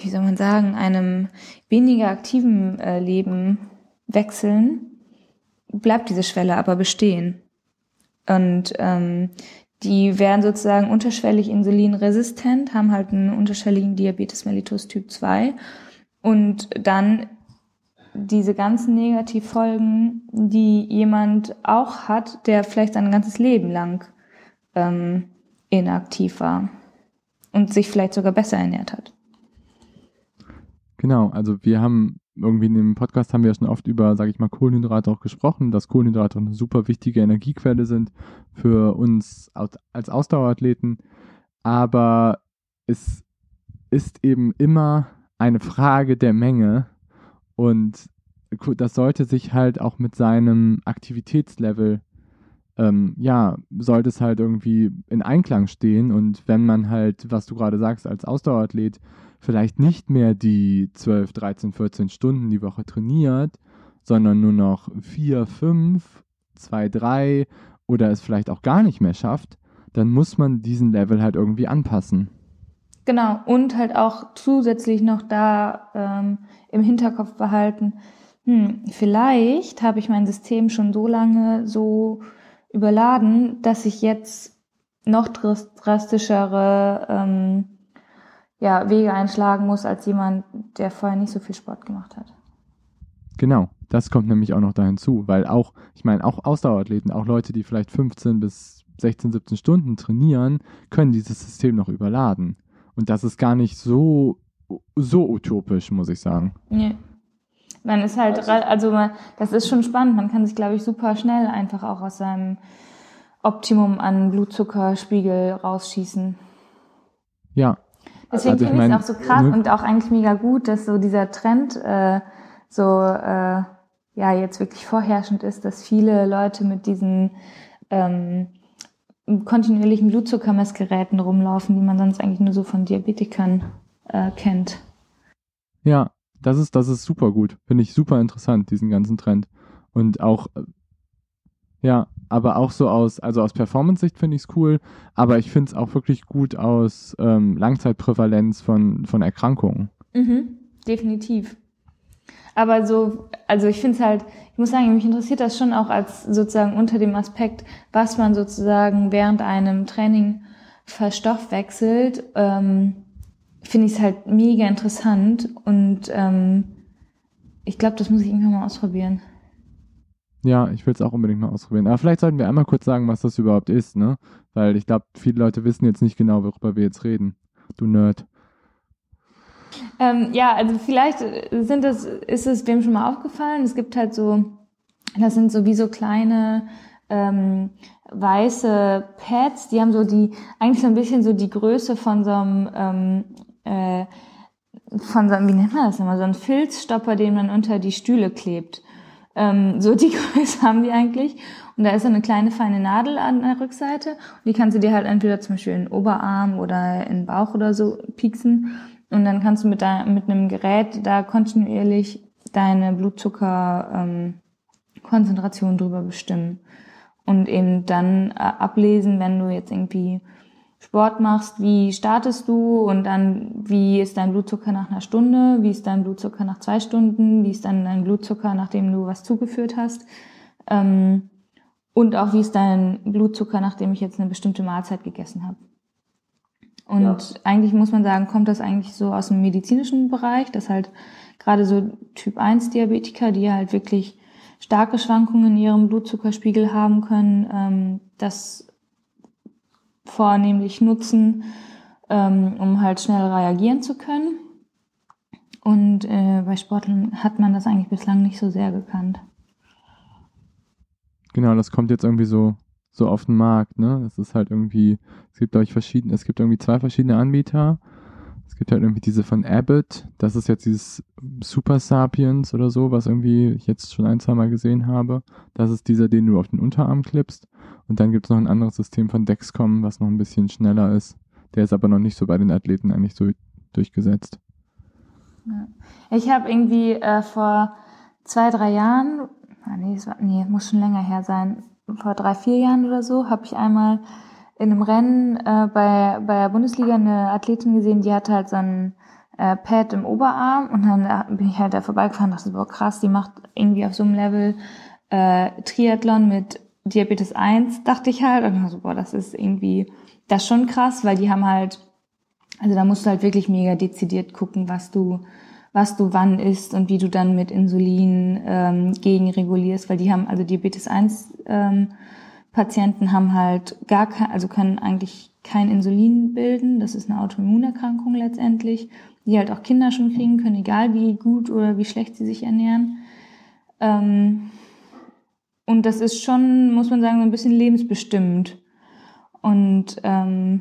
wie soll man sagen, einem weniger aktiven äh, Leben wechseln, bleibt diese Schwelle aber bestehen. Und ähm, die werden sozusagen unterschwellig insulinresistent, haben halt einen unterschwelligen Diabetes mellitus Typ 2 und dann diese ganzen Negativfolgen, die jemand auch hat, der vielleicht sein ganzes Leben lang ähm, inaktiv war und sich vielleicht sogar besser ernährt hat. Genau, also wir haben irgendwie in dem Podcast haben wir schon oft über, sage ich mal, Kohlenhydrate auch gesprochen, dass Kohlenhydrate eine super wichtige Energiequelle sind für uns als Ausdauerathleten. Aber es ist eben immer eine Frage der Menge und das sollte sich halt auch mit seinem Aktivitätslevel, ähm, ja, sollte es halt irgendwie in Einklang stehen. Und wenn man halt, was du gerade sagst, als Ausdauerathlet vielleicht nicht mehr die 12, 13, 14 Stunden die Woche trainiert, sondern nur noch 4, 5, 2, 3 oder es vielleicht auch gar nicht mehr schafft, dann muss man diesen Level halt irgendwie anpassen. Genau, und halt auch zusätzlich noch da ähm, im Hinterkopf behalten, hm, vielleicht habe ich mein System schon so lange so überladen, dass ich jetzt noch drastischere ähm, ja, Wege einschlagen muss als jemand, der vorher nicht so viel Sport gemacht hat. Genau, das kommt nämlich auch noch da hinzu, weil auch, ich meine, auch Ausdauerathleten, auch Leute, die vielleicht 15 bis 16, 17 Stunden trainieren, können dieses System noch überladen. Und das ist gar nicht so, so utopisch, muss ich sagen. Nee. Man ist halt, also man, das ist schon spannend. Man kann sich, glaube ich, super schnell einfach auch aus seinem Optimum an Blutzuckerspiegel rausschießen. Ja, Deswegen also finde ich es auch so krass und auch eigentlich mega gut, dass so dieser Trend äh, so äh, ja jetzt wirklich vorherrschend ist, dass viele Leute mit diesen ähm, kontinuierlichen Blutzuckermessgeräten rumlaufen, die man sonst eigentlich nur so von Diabetikern äh, kennt. Ja, das ist, das ist super gut. Finde ich super interessant, diesen ganzen Trend. Und auch, äh, ja, aber auch so aus, also aus Performance-Sicht finde ich es cool, aber ich finde es auch wirklich gut aus ähm, Langzeitprävalenz von, von Erkrankungen. Mhm, definitiv. Aber so, also ich finde es halt, ich muss sagen, mich interessiert das schon auch als sozusagen unter dem Aspekt, was man sozusagen während einem Training verstoffwechselt, ähm, finde ich es halt mega interessant und ähm, ich glaube, das muss ich irgendwann mal ausprobieren. Ja, ich will es auch unbedingt mal ausprobieren. Aber vielleicht sollten wir einmal kurz sagen, was das überhaupt ist, ne? Weil ich glaube, viele Leute wissen jetzt nicht genau, worüber wir jetzt reden. Du Nerd. Ähm, ja, also vielleicht sind das, ist es wem schon mal aufgefallen. Es gibt halt so, das sind so wie so kleine ähm, weiße Pads, die haben so die, eigentlich so ein bisschen so die Größe von so einem, ähm, äh, von so einem, wie nennt man das immer, so ein Filzstopper, den man unter die Stühle klebt. Ähm, so die Größe haben die eigentlich. Und da ist so eine kleine feine Nadel an der Rückseite. Und die kannst du dir halt entweder zum Beispiel in den Oberarm oder in den Bauch oder so pieksen. Und dann kannst du mit, da, mit einem Gerät da kontinuierlich deine Blutzuckerkonzentration ähm, drüber bestimmen. Und eben dann äh, ablesen, wenn du jetzt irgendwie Sport machst, wie startest du und dann wie ist dein Blutzucker nach einer Stunde, wie ist dein Blutzucker nach zwei Stunden, wie ist dann dein Blutzucker, nachdem du was zugeführt hast. Ähm, und auch wie ist dein Blutzucker, nachdem ich jetzt eine bestimmte Mahlzeit gegessen habe. Und ja. eigentlich muss man sagen, kommt das eigentlich so aus dem medizinischen Bereich, dass halt gerade so Typ 1 Diabetiker, die halt wirklich starke Schwankungen in ihrem Blutzuckerspiegel haben können, ähm, das vornehmlich nutzen, ähm, um halt schnell reagieren zu können. Und äh, bei Sportlern hat man das eigentlich bislang nicht so sehr gekannt. Genau, das kommt jetzt irgendwie so, so auf den Markt, ne? Es ist halt irgendwie, es gibt, glaube ich, verschiedene, es gibt irgendwie zwei verschiedene Anbieter. Es gibt halt irgendwie diese von Abbott, das ist jetzt dieses Super Sapiens oder so, was irgendwie ich jetzt schon ein, zwei Mal gesehen habe. Das ist dieser, den du auf den Unterarm klippst. Und dann gibt es noch ein anderes System von Dexcom, was noch ein bisschen schneller ist. Der ist aber noch nicht so bei den Athleten eigentlich so durchgesetzt. Ich habe irgendwie äh, vor zwei, drei Jahren, ah, nee, war, nee, muss schon länger her sein, vor drei, vier Jahren oder so, habe ich einmal in einem Rennen äh, bei, bei der Bundesliga eine Athletin gesehen, die hatte halt so ein äh, Pad im Oberarm und dann äh, bin ich halt da vorbeigefahren und dachte, boah krass, die macht irgendwie auf so einem Level äh, Triathlon mit Diabetes 1, dachte ich halt. Und so, boah, das ist irgendwie, das ist schon krass, weil die haben halt, also da musst du halt wirklich mega dezidiert gucken, was du, was du wann isst und wie du dann mit Insulin ähm, gegenregulierst, weil die haben, also Diabetes 1 ähm, Patienten haben halt gar kein, also können eigentlich kein Insulin bilden. Das ist eine Autoimmunerkrankung letztendlich, die halt auch Kinder schon kriegen können, egal wie gut oder wie schlecht sie sich ernähren. Ähm, und das ist schon, muss man sagen, so ein bisschen lebensbestimmend. Und ähm,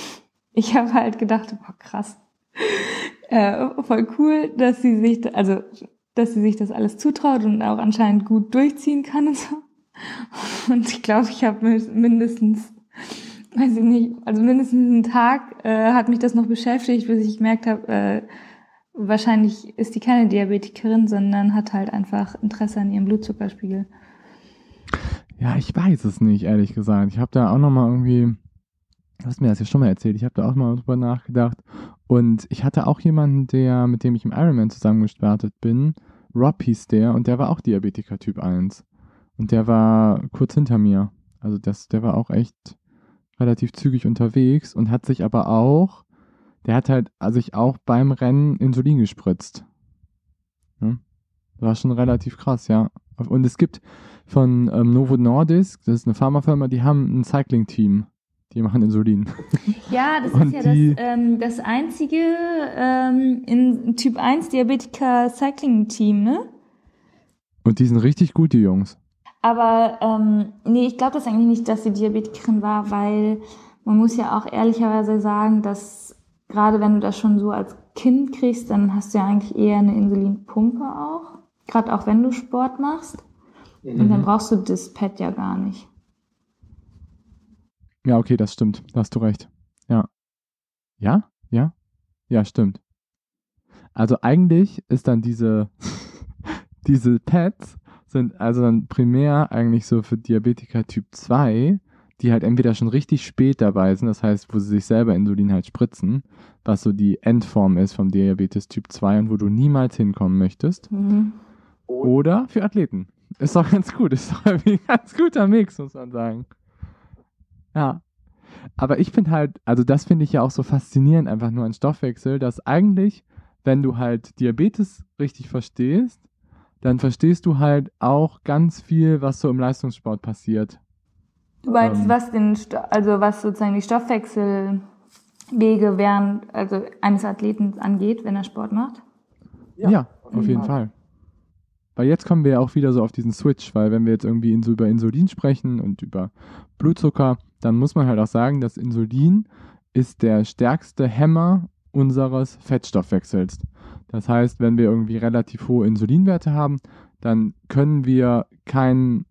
ich habe halt gedacht, boah, krass, äh, voll cool, dass sie sich, also dass sie sich das alles zutraut und auch anscheinend gut durchziehen kann und so. Und ich glaube, ich habe mindestens, weiß ich nicht, also mindestens einen Tag äh, hat mich das noch beschäftigt, bis ich gemerkt habe, äh, wahrscheinlich ist die keine Diabetikerin, sondern hat halt einfach Interesse an ihrem Blutzuckerspiegel. Ja, ich weiß es nicht, ehrlich gesagt. Ich habe da auch nochmal irgendwie, du hast mir das ja schon mal erzählt, ich habe da auch mal drüber nachgedacht. Und ich hatte auch jemanden, der, mit dem ich im Ironman zusammengestartet bin. Rob hieß der und der war auch Diabetiker Typ 1. Und der war kurz hinter mir. Also das, der war auch echt relativ zügig unterwegs und hat sich aber auch, der hat halt sich auch beim Rennen Insulin gespritzt. Ja? War schon relativ krass, ja. Und es gibt von ähm, Novo Nordisk, das ist eine Pharmafirma, die haben ein Cycling-Team. Die machen Insulin. Ja, das ist ja das, ähm, das einzige ähm, in Typ 1 Diabetiker Cycling-Team, ne? Und die sind richtig gut, die Jungs. Aber ähm, nee, ich glaube das eigentlich nicht, dass sie Diabetikerin war, weil man muss ja auch ehrlicherweise sagen, dass gerade wenn du das schon so als Kind kriegst, dann hast du ja eigentlich eher eine Insulinpumpe auch. Gerade auch wenn du Sport machst. Mhm. Und dann mhm. brauchst du das Pad ja gar nicht. Ja, okay, das stimmt. Da hast du recht. Ja. Ja? Ja? Ja, stimmt. Also eigentlich ist dann diese, diese Pads sind also dann primär eigentlich so für Diabetiker Typ 2, die halt entweder schon richtig spät dabei sind, das heißt, wo sie sich selber Insulin halt spritzen, was so die Endform ist vom Diabetes Typ 2 und wo du niemals hinkommen möchtest. Mhm. Oder für Athleten. Ist doch ganz gut, ist doch ein ganz guter Mix, muss man sagen. Ja. Aber ich finde halt, also das finde ich ja auch so faszinierend einfach nur an Stoffwechsel, dass eigentlich, wenn du halt Diabetes richtig verstehst, dann verstehst du halt auch ganz viel, was so im Leistungssport passiert. Du meinst, ähm, was den, also was sozusagen die Stoffwechselwege während, also eines Athleten angeht, wenn er Sport macht? Ja, ja auf jeden Fall. Fall. Weil jetzt kommen wir ja auch wieder so auf diesen Switch, weil wenn wir jetzt irgendwie so über Insulin sprechen und über Blutzucker, dann muss man halt auch sagen, dass Insulin ist der stärkste Hämmer unseres Fettstoffwechsels. Das heißt, wenn wir irgendwie relativ hohe Insulinwerte haben, dann können wir kein,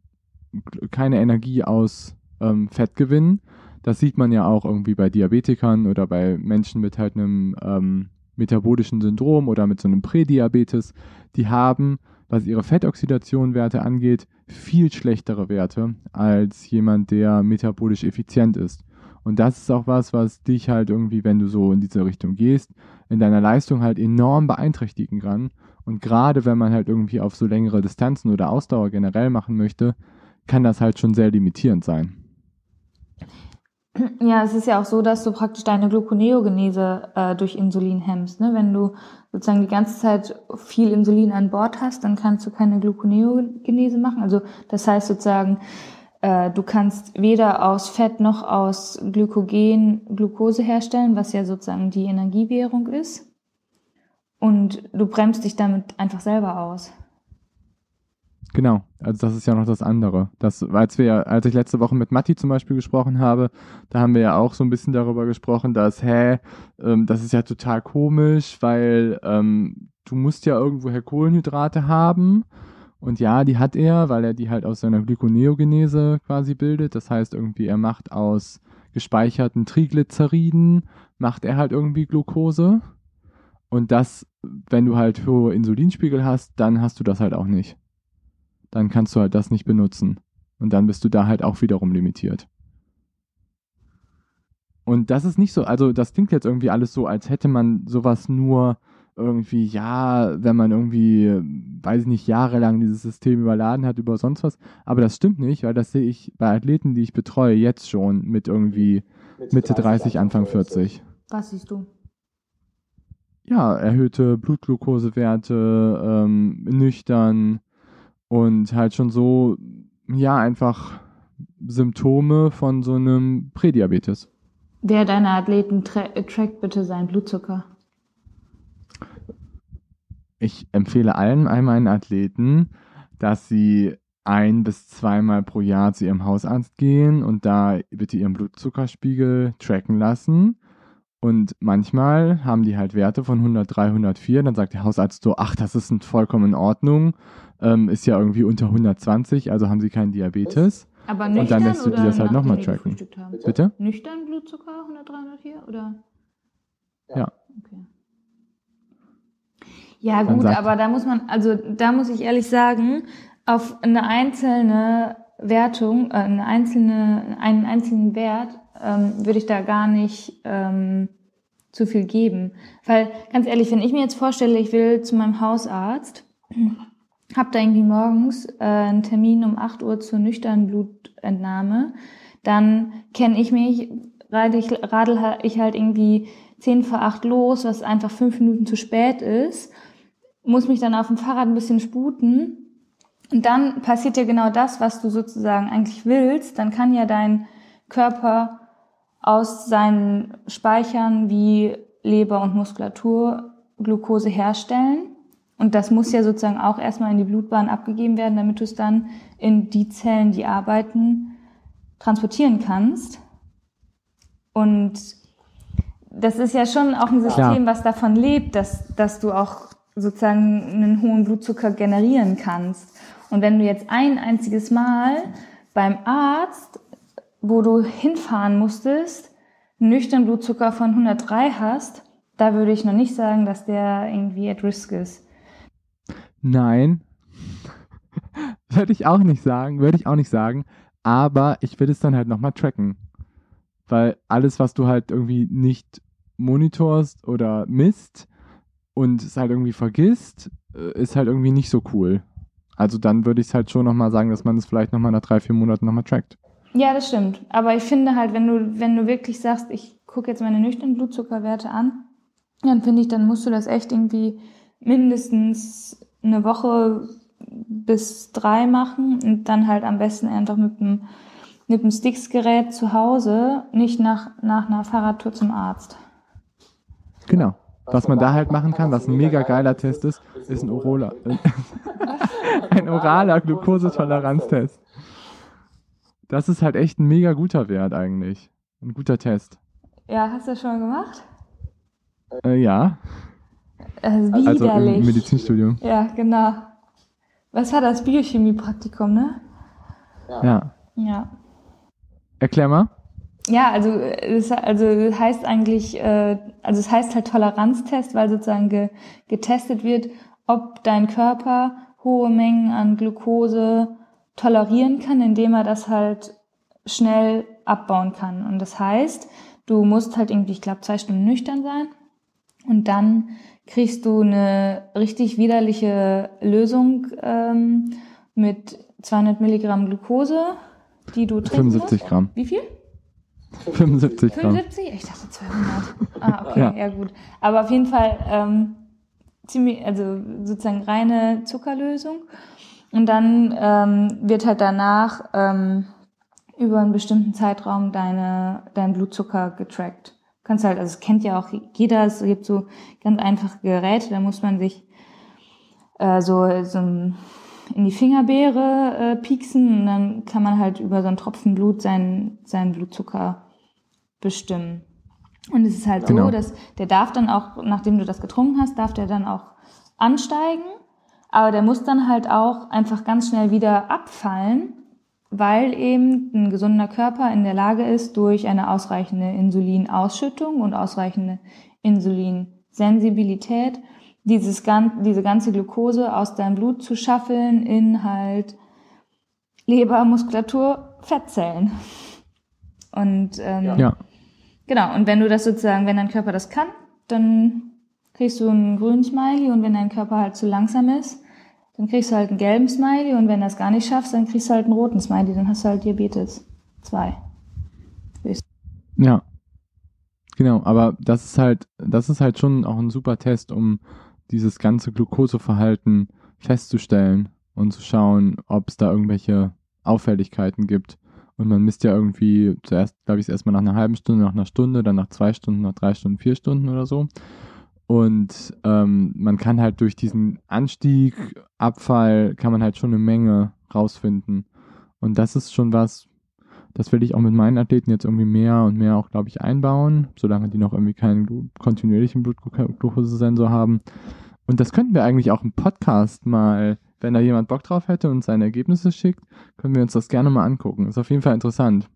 keine Energie aus ähm, Fett gewinnen. Das sieht man ja auch irgendwie bei Diabetikern oder bei Menschen mit halt einem ähm, metabolischen Syndrom oder mit so einem Prädiabetes. Die haben, was ihre Fettoxidationwerte angeht, viel schlechtere Werte als jemand, der metabolisch effizient ist. Und das ist auch was, was dich halt irgendwie, wenn du so in diese Richtung gehst, in deiner Leistung halt enorm beeinträchtigen kann. Und gerade wenn man halt irgendwie auf so längere Distanzen oder Ausdauer generell machen möchte, kann das halt schon sehr limitierend sein. Ja, es ist ja auch so, dass du praktisch deine Gluconeogenese äh, durch Insulin hemmst. Ne? Wenn du sozusagen die ganze Zeit viel Insulin an Bord hast, dann kannst du keine Gluconeogenese machen. Also das heißt sozusagen, du kannst weder aus Fett noch aus Glykogen Glucose herstellen, was ja sozusagen die Energiewährung ist. Und du bremst dich damit einfach selber aus. Genau, also das ist ja noch das andere. Das, als wir, als ich letzte Woche mit Matti zum Beispiel gesprochen habe, da haben wir ja auch so ein bisschen darüber gesprochen, dass, hä, ähm, das ist ja total komisch, weil ähm, du musst ja irgendwoher Kohlenhydrate haben. Und ja, die hat er, weil er die halt aus seiner Glykoneogenese quasi bildet. Das heißt irgendwie, er macht aus gespeicherten Triglyceriden, macht er halt irgendwie Glucose. Und das, wenn du halt hohe Insulinspiegel hast, dann hast du das halt auch nicht dann kannst du halt das nicht benutzen. Und dann bist du da halt auch wiederum limitiert. Und das ist nicht so, also das klingt jetzt irgendwie alles so, als hätte man sowas nur irgendwie, ja, wenn man irgendwie, weiß ich nicht, jahrelang dieses System überladen hat über sonst was. Aber das stimmt nicht, weil das sehe ich bei Athleten, die ich betreue, jetzt schon mit irgendwie Mitte 30, Anfang 40. Was siehst du? Ja, erhöhte Blutglukosewerte, ähm, nüchtern, und halt schon so, ja, einfach Symptome von so einem Prädiabetes. Wer deiner Athleten tra trackt bitte seinen Blutzucker? Ich empfehle allen meinen Athleten, dass sie ein bis zweimal pro Jahr zu ihrem Hausarzt gehen und da bitte ihren Blutzuckerspiegel tracken lassen. Und manchmal haben die halt Werte von 103, 104. Dann sagt der Hausarzt so, ach, das ist vollkommen in Ordnung ähm, ist ja irgendwie unter 120, also haben sie keinen Diabetes. Aber nüchtern und dann lässt du dir das halt nochmal tracken. Bitte? Nüchtern Blutzucker 103, 104 oder? Ja. Okay. Ja gut, aber da muss man, also da muss ich ehrlich sagen, auf eine einzelne Wertung, äh, eine einzelne, einen einzelnen Wert ähm, würde ich da gar nicht ähm, zu viel geben. Weil ganz ehrlich, wenn ich mir jetzt vorstelle, ich will zu meinem Hausarzt habe da irgendwie morgens äh, einen Termin um 8 Uhr zur nüchternen Blutentnahme, dann kenne ich mich, radel ich, radel ich halt irgendwie 10 vor 8 los, was einfach fünf Minuten zu spät ist, muss mich dann auf dem Fahrrad ein bisschen sputen. Und dann passiert ja genau das, was du sozusagen eigentlich willst, dann kann ja dein Körper aus seinen Speichern wie Leber und Muskulatur Glucose herstellen. Und das muss ja sozusagen auch erstmal in die Blutbahn abgegeben werden, damit du es dann in die Zellen, die arbeiten, transportieren kannst. Und das ist ja schon auch ein System, was davon lebt, dass, dass du auch sozusagen einen hohen Blutzucker generieren kannst. Und wenn du jetzt ein einziges Mal beim Arzt, wo du hinfahren musstest, einen nüchternen Blutzucker von 103 hast, da würde ich noch nicht sagen, dass der irgendwie at risk ist. Nein. würde ich auch nicht sagen, würde ich auch nicht sagen. Aber ich will es dann halt nochmal tracken. Weil alles, was du halt irgendwie nicht monitorst oder misst und es halt irgendwie vergisst, äh, ist halt irgendwie nicht so cool. Also dann würde ich es halt schon nochmal sagen, dass man es das vielleicht nochmal nach drei, vier Monaten nochmal trackt. Ja, das stimmt. Aber ich finde halt, wenn du, wenn du wirklich sagst, ich gucke jetzt meine nüchternen Blutzuckerwerte an, dann finde ich, dann musst du das echt irgendwie mindestens eine Woche bis drei machen und dann halt am besten einfach mit dem, mit dem Stix-Gerät zu Hause, nicht nach, nach einer Fahrradtour zum Arzt. Genau. Was man da halt machen kann, was ein mega geiler Test ist, ist ein, Orola, ein oraler Glukosetoleranztest. Das ist halt echt ein mega guter Wert eigentlich. Ein guter Test. Ja, hast du das schon mal gemacht? Äh, ja. Also widerlich. Also im Medizinstudium. Ja, genau. Was war das Biochemie-Praktikum, ne? Ja. Ja. Erklär mal. Ja, also es also heißt eigentlich, äh, also es heißt halt Toleranztest, weil sozusagen ge, getestet wird, ob dein Körper hohe Mengen an Glucose tolerieren kann, indem er das halt schnell abbauen kann. Und das heißt, du musst halt irgendwie, ich glaube, zwei Stunden nüchtern sein und dann kriegst du eine richtig widerliche Lösung ähm, mit 200 Milligramm Glucose, die du trinken 75 musst. Gramm. Wie viel? 75 Gramm. 75? Ich dachte 200. Ah, okay, Ja. ja, gut. Aber auf jeden Fall ähm, ziemlich, also sozusagen reine Zuckerlösung. Und dann ähm, wird halt danach ähm, über einen bestimmten Zeitraum deine, dein Blutzucker getrackt. Kannst halt, also es kennt ja auch jeder, es gibt so ganz einfache Geräte, da muss man sich äh, so, so ein, in die Fingerbeere äh, pieksen und dann kann man halt über so einen Tropfen Blut seinen, seinen Blutzucker bestimmen. Und es ist halt Genau. so, dass der darf dann auch, nachdem du das getrunken hast, darf der dann auch ansteigen. Aber der muss dann halt auch einfach ganz schnell wieder abfallen, weil eben ein gesunder Körper in der Lage ist, durch eine ausreichende Insulinausschüttung und ausreichende Insulinsensibilität dieses, diese ganze Glucose aus deinem Blut zu schaffeln in halt Leber, Muskulatur, Fettzellen. Und ähm, Ja, Genau, und wenn du das sozusagen, wenn dein Körper das kann, dann kriegst du einen grünen Smiley und wenn dein Körper halt zu langsam ist, dann kriegst du halt einen gelben Smiley und wenn du das gar nicht schaffst, dann kriegst du halt einen roten Smiley, dann hast du halt Diabetes 2. ja. Genau, aber das ist halt, das ist halt schon auch ein super Test, um dieses ganze Glukoseverhalten festzustellen und zu schauen, ob es da irgendwelche Auffälligkeiten gibt. Und man misst ja irgendwie zuerst, glaube ich, erstmal nach einer halben Stunde, nach einer Stunde, dann nach zwei Stunden, nach drei Stunden, vier Stunden oder so. Und ähm, man kann halt durch diesen Anstieg, Abfall, kann man halt schon eine Menge rausfinden. Und das ist schon was, das will ich auch mit meinen Athleten jetzt irgendwie mehr und mehr auch, glaube ich, einbauen, solange die noch irgendwie keinen kontinuierlichen Blutglukosesensor haben. Und das könnten wir eigentlich auch im Podcast mal, wenn da jemand Bock drauf hätte und seine Ergebnisse schickt, können wir uns das gerne mal angucken. Ist auf jeden Fall interessant.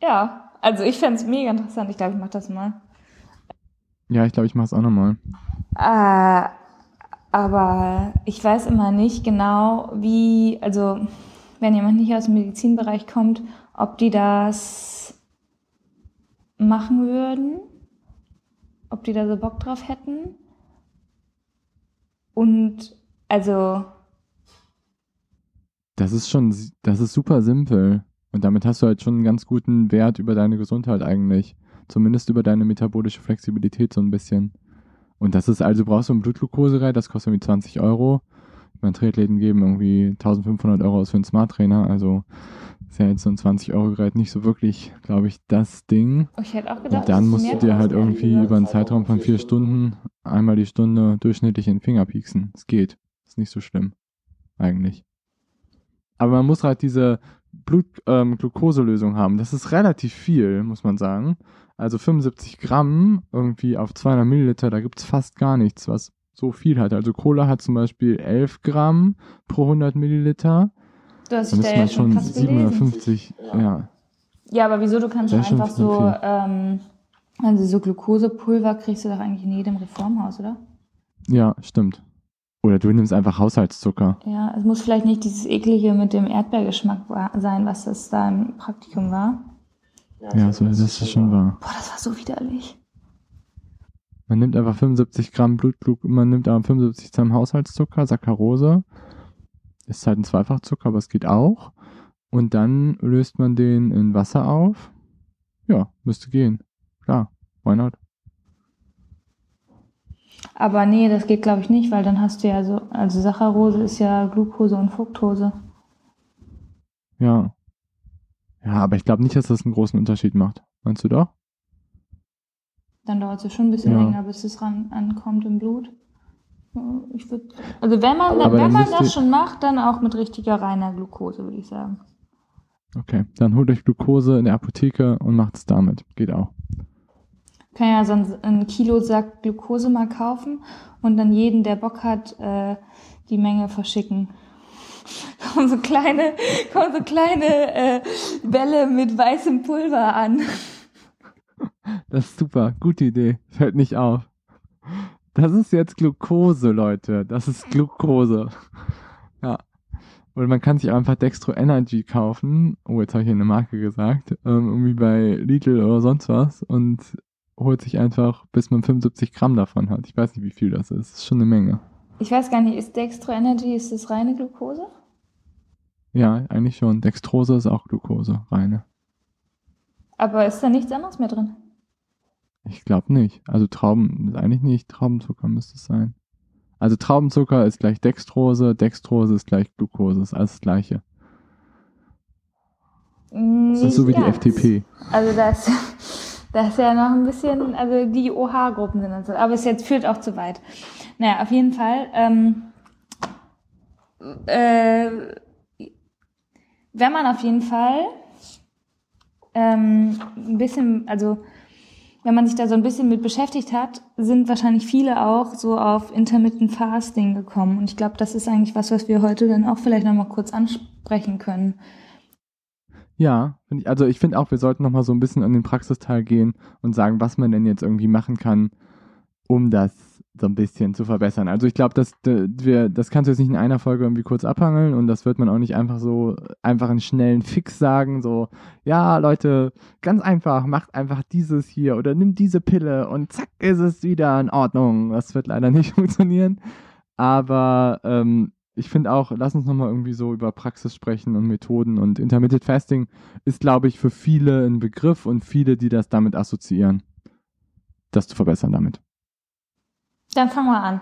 Ja, also ich fänd's mega interessant. Ich glaube, ich mache das mal. Ja, ich glaube, ich mache es auch nochmal. Äh, aber ich weiß immer nicht genau, wie, also wenn jemand nicht aus dem Medizinbereich kommt, ob die das machen würden, ob die da so Bock drauf hätten. Und also, Das ist schon, das ist super simpel. Und damit hast du halt schon einen ganz guten Wert über deine Gesundheit eigentlich. Zumindest über deine metabolische Flexibilität so ein bisschen. Und das ist also, du brauchst so ein Blutglukoserät, das kostet irgendwie 20 Euro. Meine Triathleten geben irgendwie 1500 Euro aus für einen Smart Trainer. Also ist ja jetzt so ein 20 Euro Gerät nicht so wirklich, glaube ich, das Ding. ich hätte auch gedacht, Und dann musst du dir halt irgendwie über einen Zeitraum von vier Stunden einmal die Stunde durchschnittlich in den Finger pieksen. Es geht. Ist nicht so schlimm. Eigentlich. Aber man muss halt diese Blut-Glukoselösung haben. Das ist relativ viel, muss man sagen. Also 75 Gramm irgendwie auf 200 Milliliter, da gibt es fast gar nichts, was so viel hat. Also Cola hat zum Beispiel 11 Gramm pro 100 Milliliter. Dann dich ist ja man schon schon krass belesen. 750, ja. Ja, aber wieso? Du kannst Das einfach so, ähm, also so Glukosepulver kriegst du doch eigentlich in jedem Reformhaus, oder? Ja, stimmt. Oder du nimmst einfach Haushaltszucker. Ja, es muss vielleicht nicht dieses eklige mit dem Erdbeergeschmack sein, was das da im Praktikum war. Ja, so, das ist schon wahr. Boah, das war so widerlich. Man nimmt einfach 75 Gramm Blutgluk, man nimmt aber 75 Gramm Haushaltszucker, Saccharose. Ist halt ein Zweifachzucker, aber es geht auch. Und dann löst man den in Wasser auf. Ja, müsste gehen. Klar, why not? Aber nee, das geht glaube ich nicht, weil dann hast du ja so, also Saccharose ist ja Glucose und Fructose. Ja. Ja, aber ich glaube nicht, dass das einen großen Unterschied macht. Meinst du doch? Dann dauert es ja schon ein bisschen Ja. länger, bis es ran ankommt im Blut. Ich würd, also wenn man, wenn man das schon macht, dann auch mit richtiger reiner Glucose, würde ich sagen. Okay, dann holt euch Glukose in der Apotheke und macht es damit. Geht auch. Kann ja so ein, ein Kilo Sack Glucose mal kaufen und dann jeden, der Bock hat, äh, die Menge verschicken. Kommen so kleine, kommen so kleine äh, Bälle mit weißem Pulver an. Das ist super. Gute Idee. Fällt nicht auf. Das ist jetzt Glukose, Leute. Das ist Glukose. Ja. Oder man kann sich einfach Dextro Energy kaufen. Oh, jetzt habe ich hier eine Marke gesagt. Ähm, irgendwie bei Lidl oder sonst was. Und holt sich einfach, bis man 75 Gramm davon hat. Ich weiß nicht, wie viel das ist. Das ist schon eine Menge. Ich weiß gar nicht, ist Dextro Energy, ist das reine Glucose? Ja, eigentlich schon. Dextrose ist auch Glucose, reine. Aber ist da nichts anderes mehr drin? Ich glaube nicht. Also Trauben, ist eigentlich nicht. Traubenzucker müsste es sein. Also Traubenzucker ist gleich Dextrose, Dextrose ist gleich Glucose, ist alles das gleiche. Nicht Das ist so wie ganz. die FTP. Also da ist, da ist ja noch ein bisschen, also die OH-Gruppen sind und so, aber es jetzt führt auch zu weit. Naja, auf jeden Fall, ähm, äh, wenn man auf jeden Fall ähm, ein bisschen, also wenn man sich da so ein bisschen mit beschäftigt hat, sind wahrscheinlich viele auch so auf Intermittent Fasting gekommen. Und ich glaube, das ist eigentlich was, was wir heute dann auch vielleicht nochmal kurz ansprechen können. Ja, also ich finde auch, wir sollten nochmal so ein bisschen an den Praxisteil gehen und sagen, was man denn jetzt irgendwie machen kann, um das so ein bisschen zu verbessern. Also ich glaube, das, d- wir, das kannst du jetzt nicht in einer Folge irgendwie kurz abhangeln und das wird man auch nicht einfach so, einfach einen schnellen Fix sagen, so, ja, Leute, ganz einfach, macht einfach dieses hier oder nimmt diese Pille und zack ist es wieder in Ordnung. Das wird leider nicht funktionieren. Aber ähm, ich finde auch, lass uns nochmal irgendwie so über Praxis sprechen und Methoden. Und Intermittent Fasting ist, glaube ich, für viele ein Begriff und viele, die das damit assoziieren, das zu verbessern damit. Dann fangen wir an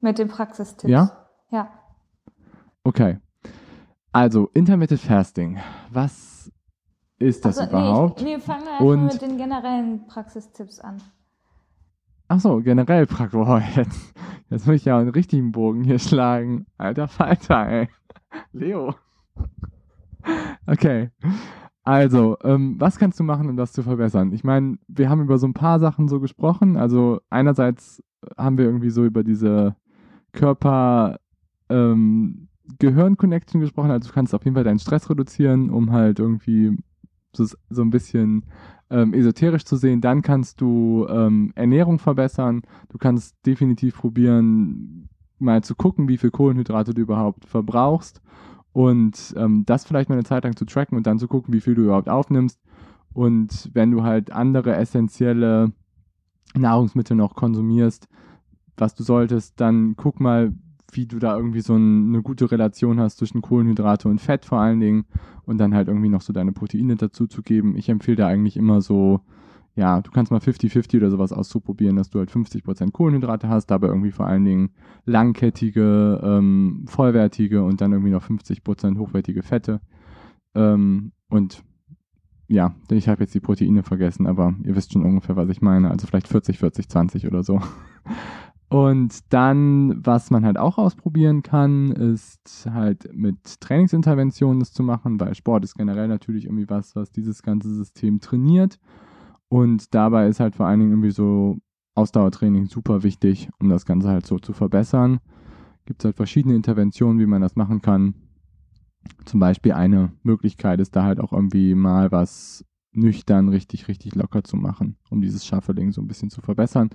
mit den Praxistipps. Ja? Ja. Okay. Also, Intermittent Fasting. Was ist das Also, überhaupt? Nee, nee, fangen wir einfach Und- mit den generellen Praxistipps an. Ach so, generell Praxis. Oh, jetzt, jetzt muss ich ja einen richtigen Bogen hier schlagen. Alter Falter, ey. Leo. Okay. Also, ähm, was kannst du machen, um das zu verbessern? Ich meine, wir haben über so ein paar Sachen so gesprochen. Also, einerseits haben wir irgendwie so über diese Körper, ähm, gesprochen. Also, du kannst auf jeden Fall deinen Stress reduzieren, um halt irgendwie so, so ein bisschen ähm, esoterisch zu sehen. Dann kannst du ähm, Ernährung verbessern. Du kannst definitiv probieren, mal zu gucken, wie viel Kohlenhydrate du überhaupt verbrauchst und ähm, das vielleicht mal eine Zeit lang zu tracken und dann zu gucken, wie viel du überhaupt aufnimmst. Und wenn du halt andere essentielle Nahrungsmittel noch konsumierst, was du solltest, dann guck mal, wie du da irgendwie so ein, eine gute Relation hast zwischen Kohlenhydrate und Fett vor allen Dingen und dann halt irgendwie noch so deine Proteine dazu zu geben. Ich empfehle da eigentlich immer so, ja, du kannst mal 50-50 oder sowas auszuprobieren, dass du halt 50% Kohlenhydrate hast, dabei irgendwie vor allen Dingen langkettige, ähm, vollwertige und dann irgendwie noch 50% hochwertige Fette. Ähm, und ja, ich habe jetzt die Proteine vergessen, aber ihr wisst schon ungefähr, was ich meine. Also vielleicht 40, 40, 20 oder so. Und dann, was man halt auch ausprobieren kann, ist halt mit Trainingsinterventionen das zu machen, weil Sport ist generell natürlich irgendwie was, was dieses ganze System trainiert. Und dabei ist halt vor allen Dingen irgendwie so Ausdauertraining super wichtig, um das Ganze halt so zu verbessern. Gibt es halt verschiedene Interventionen, wie man das machen kann. Zum Beispiel eine Möglichkeit ist da halt auch irgendwie mal was nüchtern richtig, richtig locker zu machen, um dieses Shuffling so ein bisschen zu verbessern.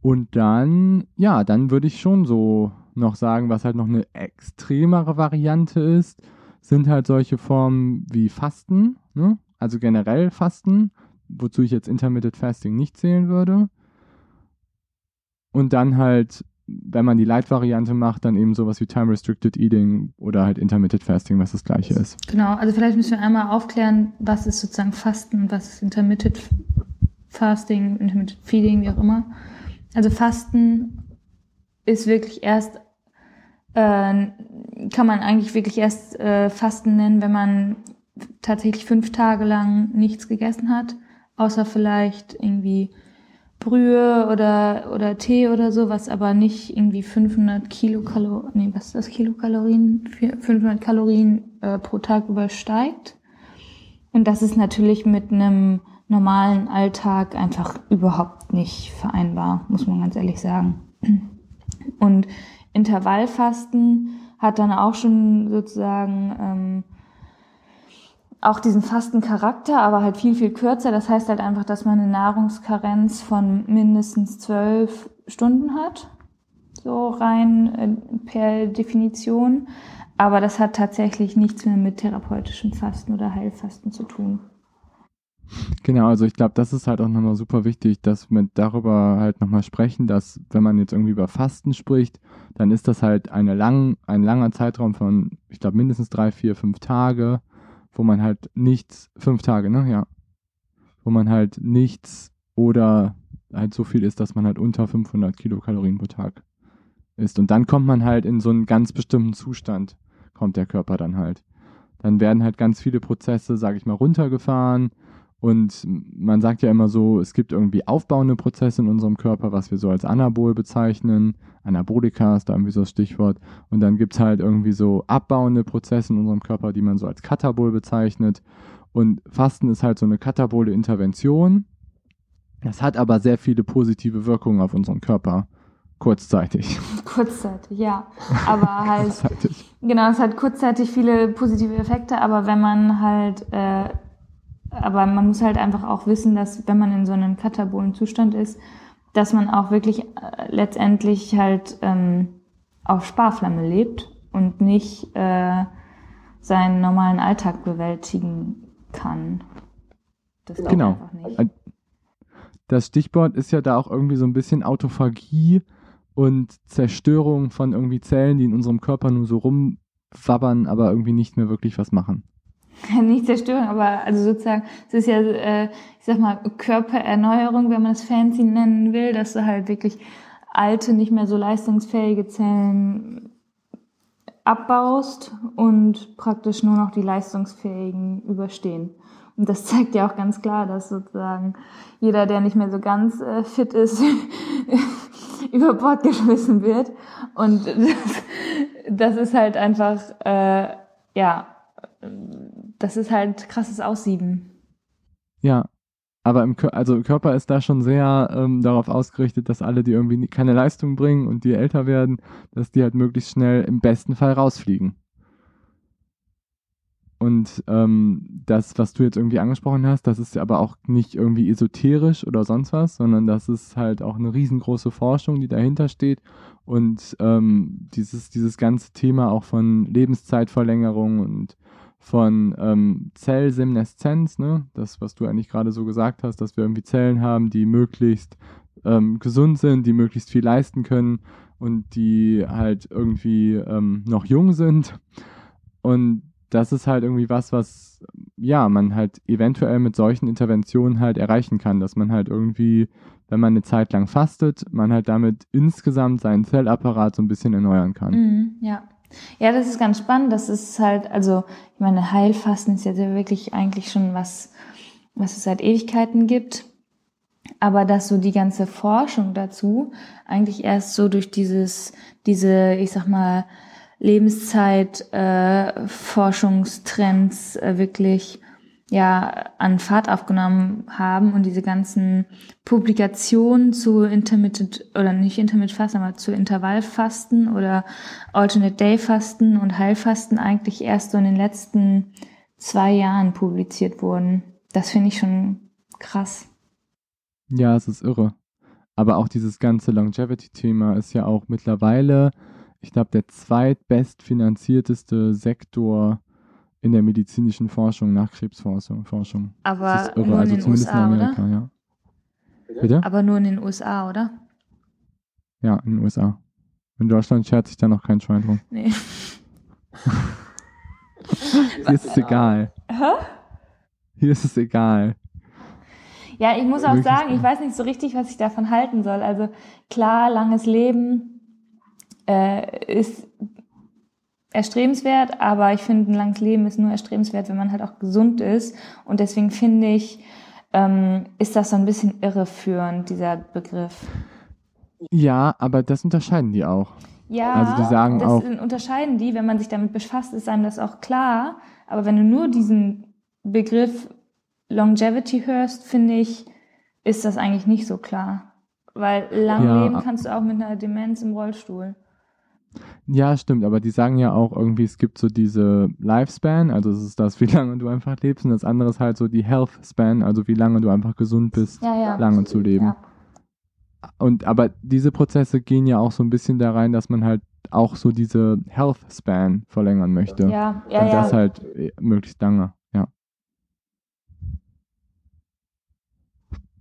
Und dann, ja, dann würde ich schon so noch sagen, was halt noch eine extremere Variante ist, sind halt solche Formen wie Fasten, ne? also generell Fasten, wozu ich jetzt Intermittent Fasting nicht zählen würde. Und dann halt, wenn man die Light-Variante macht, dann eben sowas wie Time-Restricted Eating oder halt Intermittent Fasting, was das gleiche ist. Genau, also vielleicht müssen wir einmal aufklären, was ist sozusagen Fasten und was ist Intermittent Fasting, Intermittent Feeding, wie auch immer. Also Fasten ist wirklich erst, äh, kann man eigentlich wirklich erst äh, Fasten nennen, wenn man tatsächlich fünf Tage lang nichts gegessen hat, außer vielleicht irgendwie Brühe oder, oder Tee oder so, was aber nicht irgendwie 500 Kilokalorien, nee, was ist das, Kilokalorien, Vier- 500 Kalorien äh, pro Tag übersteigt. Und das ist natürlich mit einem normalen Alltag einfach überhaupt nicht vereinbar, muss man ganz ehrlich sagen. Und Intervallfasten hat dann auch schon sozusagen ähm, auch diesen Fastencharakter, aber halt viel, viel kürzer. Das heißt halt einfach, dass man eine Nahrungskarenz von mindestens zwölf Stunden hat. So rein äh, per Definition. Aber das hat tatsächlich nichts mehr mit therapeutischem Fasten oder Heilfasten zu tun. Genau, also ich glaube, das ist halt auch nochmal super wichtig, dass wir darüber halt nochmal sprechen, dass wenn man jetzt irgendwie über Fasten spricht, dann ist das halt eine lang, ein langer Zeitraum von, ich glaube, mindestens drei, vier, fünf Tage, wo man halt nichts, fünf Tage, ne? Ja. Wo man halt nichts oder halt so viel ist, dass man halt unter 500 Kilokalorien pro Tag isst. Und dann kommt man halt in so einen ganz bestimmten Zustand, kommt der Körper dann halt. Dann werden halt ganz viele Prozesse, sage ich mal, runtergefahren und man sagt ja immer so, es gibt irgendwie aufbauende Prozesse in unserem Körper, was wir so als Anabol bezeichnen. Anabolika ist da irgendwie so das Stichwort. Und dann gibt es halt irgendwie so abbauende Prozesse in unserem Körper, die man so als Katabol bezeichnet. Und Fasten ist halt so eine katabole Intervention. Das hat aber sehr viele positive Wirkungen auf unseren Körper. Kurzzeitig. Kurzzeitig, ja. Aber halt. kurzzeitig. Genau, es hat kurzzeitig viele positive Effekte, aber wenn man halt äh, aber man muss halt einfach auch wissen, dass wenn man in so einem katabolen Zustand ist, dass man auch wirklich äh, letztendlich halt ähm, auf Sparflamme lebt und nicht äh, seinen normalen Alltag bewältigen kann. Das genau. einfach nicht. Das Stichwort ist ja da auch irgendwie so ein bisschen Autophagie und Zerstörung von irgendwie Zellen, die in unserem Körper nur so rumwabbern, aber irgendwie nicht mehr wirklich was machen. nicht zerstören, aber also sozusagen, es ist ja, äh, ich sag mal, Körpererneuerung, wenn man es fancy nennen will, dass du halt wirklich alte, nicht mehr so leistungsfähige Zellen abbaust und praktisch nur noch die leistungsfähigen überstehen. Und das zeigt ja auch ganz klar, dass sozusagen jeder, der nicht mehr so ganz äh, fit ist, über Bord geschmissen wird. Und das, das ist halt einfach, äh, ja, das ist halt krasses Aussieben. Ja, aber im, also Körper ist da schon sehr ähm, darauf ausgerichtet, dass alle, die irgendwie keine Leistung bringen und die älter werden, dass die halt möglichst schnell im besten Fall rausfliegen. Und ähm, das, was du jetzt irgendwie angesprochen hast, das ist aber auch nicht irgendwie esoterisch oder sonst was, sondern das ist halt auch eine riesengroße Forschung, die dahinter steht. Und ähm, dieses, dieses ganze Thema auch von Lebenszeitverlängerung und von ähm, Zellsemneszenz, ne? das, was du eigentlich gerade so gesagt hast, dass wir irgendwie Zellen haben, die möglichst ähm, gesund sind, die möglichst viel leisten können und die halt irgendwie ähm, noch jung sind. Und das ist halt irgendwie was, was ja man halt eventuell mit solchen Interventionen halt erreichen kann, dass man halt irgendwie, wenn man eine Zeit lang fastet, man halt damit insgesamt seinen Zellapparat so ein bisschen erneuern kann. Mm, ja. Ja, das ist ganz spannend. Das ist halt, also, ich meine, Heilfasten ist ja wirklich eigentlich schon was, was es seit Ewigkeiten gibt. Aber dass so die ganze Forschung dazu eigentlich erst so durch dieses, diese, ich sag mal, Lebenszeit, äh, Forschungstrends äh, wirklich ja an Fahrt aufgenommen haben und diese ganzen Publikationen zu Intermittent oder nicht Intermittent Fasten, aber zu Intervallfasten oder Alternate Day Fasten und Heilfasten eigentlich erst so in den letzten zwei Jahren publiziert wurden. Das finde ich schon krass. Ja, es ist irre. Aber auch dieses ganze Longevity-Thema ist ja auch mittlerweile, ich glaube, der zweitbestfinanzierteste Sektor in der medizinischen Forschung, nach Krebsforschung. Forschung. Aber nur also in den USA, in Amerika, oder? Ja. Bitte? Aber nur in den USA, oder? Ja, in den USA. In Deutschland schert sich da noch kein Schwein drum. Nee. Hier ist es egal. Hä? Hier ist es egal. Ja, ich muss auch sagen, ich weiß nicht so richtig, was ich davon halten soll. Also klar, langes Leben äh, ist erstrebenswert, aber ich finde, ein langes Leben ist nur erstrebenswert, wenn man halt auch gesund ist. Und deswegen finde ich, ähm, ist das so ein bisschen irreführend, dieser Begriff. Ja, aber das unterscheiden die auch. Ja, also die sagen das auch, unterscheiden die, wenn man sich damit befasst, ist einem das auch klar. Aber wenn du nur diesen Begriff Longevity hörst, finde ich, ist das eigentlich nicht so klar. Weil lang ja, leben kannst du auch mit einer Demenz im Rollstuhl. Ja, stimmt, aber die sagen ja auch irgendwie, es gibt so diese Lifespan, also es ist das, wie lange du einfach lebst, und das andere ist halt so die Health Span, also wie lange du einfach gesund bist, ja, ja. lange zu leben. Ja. Und aber diese Prozesse gehen ja auch so ein bisschen da rein, dass man halt auch so diese Health Span verlängern möchte. Ja, ja, und das halt äh, möglichst lange, ja.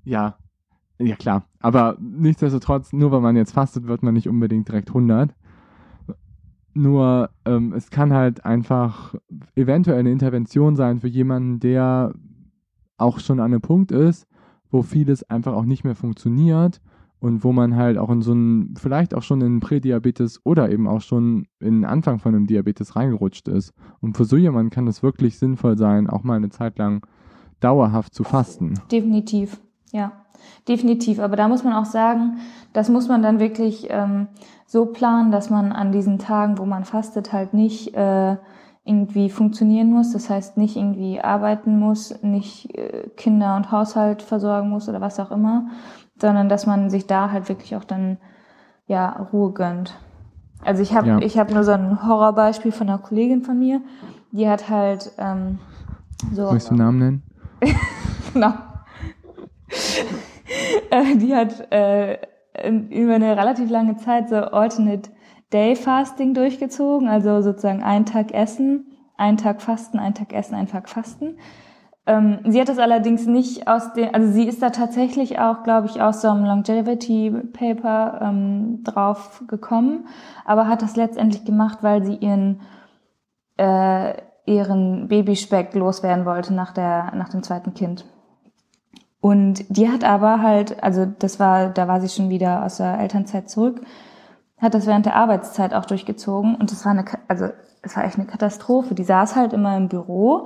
Ja, ja klar. Aber nichtsdestotrotz, nur weil man jetzt fastet, wird man nicht unbedingt direkt 100. Nur ähm, es kann halt einfach eventuell eine Intervention sein für jemanden, der auch schon an einem Punkt ist, wo vieles einfach auch nicht mehr funktioniert und wo man halt auch in so einen, vielleicht auch schon in Prädiabetes oder eben auch schon in den Anfang von einem Diabetes reingerutscht ist. Und für so jemanden kann es wirklich sinnvoll sein, auch mal eine Zeit lang dauerhaft zu fasten. Definitiv, ja. Definitiv. Aber da muss man auch sagen, das muss man dann wirklich ähm, so planen, dass man an diesen Tagen, wo man fastet, halt nicht äh, irgendwie funktionieren muss. Das heißt, nicht irgendwie arbeiten muss, nicht äh, Kinder und Haushalt versorgen muss oder was auch immer, sondern dass man sich da halt wirklich auch dann ja Ruhe gönnt. Also ich habe Ja. ich habe nur so ein Horrorbeispiel von einer Kollegin von mir, die hat halt ähm, so Möchtest du einen Namen nennen? genau. Äh, die hat äh, über eine relativ lange Zeit so Alternate Day Fasting durchgezogen, also sozusagen einen Tag essen, einen Tag fasten, einen Tag essen, einen Tag fasten. Ähm, sie hat das allerdings nicht aus dem, also sie ist da tatsächlich auch, glaube ich, aus so einem Longevity Paper ähm, drauf gekommen, aber hat das letztendlich gemacht, weil sie ihren äh, ihren Babyspeck loswerden wollte nach der nach dem zweiten Kind. Und die hat aber halt, also das war, da war sie schon wieder aus der Elternzeit zurück, hat das während der Arbeitszeit auch durchgezogen und das war eine, also es war echt eine Katastrophe. Die saß halt immer im Büro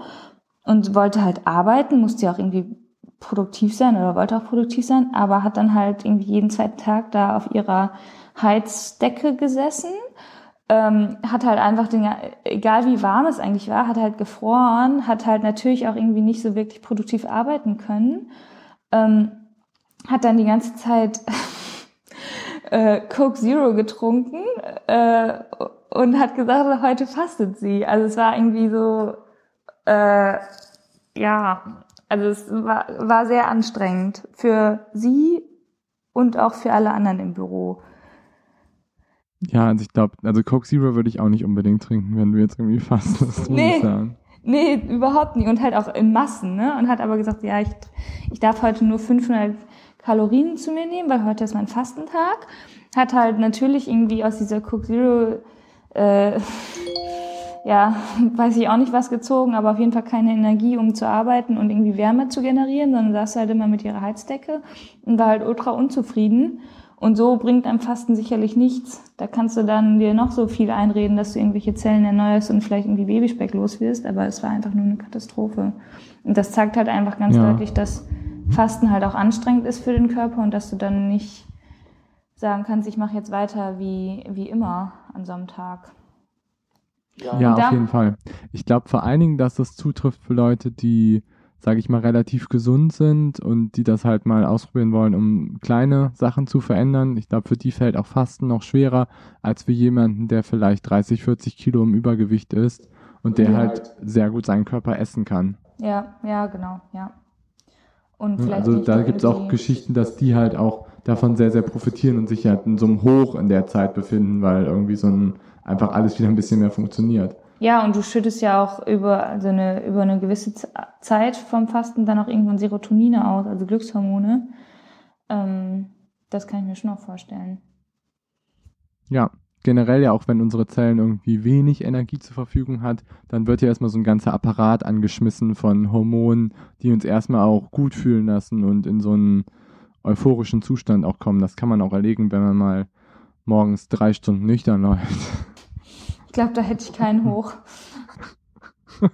und wollte halt arbeiten, musste ja auch irgendwie produktiv sein oder wollte auch produktiv sein, aber hat dann halt irgendwie jeden zweiten Tag da auf ihrer Heizdecke gesessen ähm, hat halt einfach den, egal wie warm es eigentlich war, hat halt gefroren, hat halt natürlich auch irgendwie nicht so wirklich produktiv arbeiten können, ähm, hat dann die ganze Zeit äh, Coke Zero getrunken äh, und hat gesagt, heute fastet sie. Also es war irgendwie so, äh, ja, also es war, war sehr anstrengend für sie und auch für alle anderen im Büro. Ja, also ich glaube, also Coke Zero würde ich auch nicht unbedingt trinken, wenn du jetzt irgendwie fastest, muss Nee. ich sagen. Nee, überhaupt nicht. Und halt auch in Massen, ne? Und hat aber gesagt, ja, ich, ich darf heute nur 500 Kalorien zu mir nehmen, weil heute ist mein Fastentag. Hat halt natürlich irgendwie aus dieser Cook Zero, äh, ja, weiß ich auch nicht was gezogen, aber auf jeden Fall keine Energie, um zu arbeiten und irgendwie Wärme zu generieren, sondern saß halt immer mit ihrer Heizdecke und war halt ultra unzufrieden. Und so bringt einem Fasten sicherlich nichts. Da kannst du dann dir noch so viel einreden, dass du irgendwelche Zellen erneuerst und vielleicht irgendwie Babyspeck los wirst, aber es war einfach nur eine Katastrophe. Und das zeigt halt einfach ganz Ja. deutlich, dass Fasten halt auch anstrengend ist für den Körper und dass du dann nicht sagen kannst, ich mache jetzt weiter wie, wie immer an so einem Tag. Ja, da- auf jeden Fall. Ich glaube vor allen Dingen, dass das zutrifft für Leute, die, sage ich mal, relativ gesund sind und die das halt mal ausprobieren wollen, um kleine Sachen zu verändern. Ich glaube, für die fällt auch Fasten noch schwerer als für jemanden, der vielleicht 30, 40 Kilo im Übergewicht ist und der Ja. halt sehr gut seinen Körper essen kann. Ja, ja, genau, ja. Und vielleicht Also da gibt es auch Geschichten, dass die halt auch davon sehr, sehr profitieren und sich halt in so einem Hoch in der Zeit befinden, weil irgendwie so ein einfach alles wieder ein bisschen mehr funktioniert. Ja, und du schüttest ja auch über also eine, über eine gewisse Zeit vom Fasten dann auch irgendwann Serotonine aus, also Glückshormone. Ähm, das kann ich mir schon auch vorstellen. Ja, generell ja auch, wenn unsere Zellen irgendwie wenig Energie zur Verfügung hat, dann wird ja erstmal so ein ganzer Apparat angeschmissen von Hormonen, die uns erstmal auch gut fühlen lassen und in so einen euphorischen Zustand auch kommen. Das kann man auch erlegen, wenn man mal morgens drei Stunden nüchtern läuft. Ich glaube, da hätte ich keinen hoch.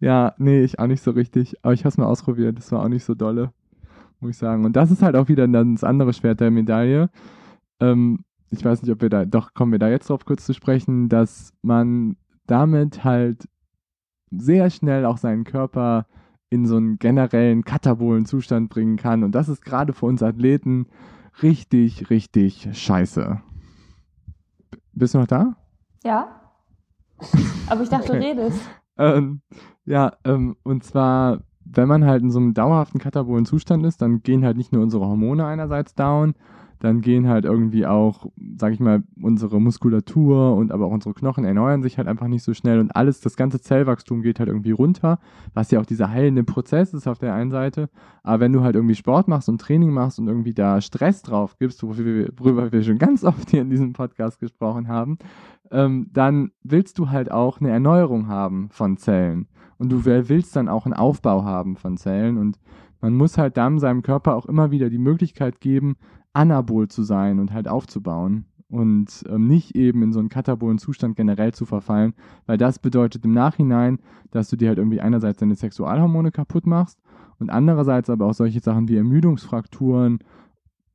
Ja, nee, ich auch nicht so richtig. Aber ich habe es mal ausprobiert. Das war auch nicht so dolle, muss ich sagen. Und das ist halt auch wieder dann das andere Schwert der Medaille. Ähm, ich weiß nicht, ob wir da, doch kommen wir da jetzt drauf kurz zu sprechen, dass man damit halt sehr schnell auch seinen Körper in so einen generellen katabolen Zustand bringen kann. Und das ist gerade für uns Athleten richtig, richtig scheiße. B- Bist du noch da? Ja? Aber ich dachte, du Okay. redest. Ähm, ja, ähm, und zwar, wenn man halt in so einem dauerhaften katabolen Zustand ist, dann gehen halt nicht nur unsere Hormone einerseits down, dann gehen halt irgendwie auch, sag ich mal, unsere Muskulatur und aber auch unsere Knochen erneuern sich halt einfach nicht so schnell und alles, das ganze Zellwachstum geht halt irgendwie runter, was ja auch dieser heilende Prozess ist auf der einen Seite. Aber wenn du halt irgendwie Sport machst und Training machst und irgendwie da Stress drauf gibst, worüber wir schon ganz oft hier in diesem Podcast gesprochen haben, ähm, dann willst du halt auch eine Erneuerung haben von Zellen. Und du willst dann auch einen Aufbau haben von Zellen. Und man muss halt dann seinem Körper auch immer wieder die Möglichkeit geben, anabol zu sein und halt aufzubauen und ähm, nicht eben in so einen katabolen Zustand generell zu verfallen, weil das bedeutet im Nachhinein, dass du dir halt irgendwie einerseits deine Sexualhormone kaputt machst und andererseits aber auch solche Sachen wie Ermüdungsfrakturen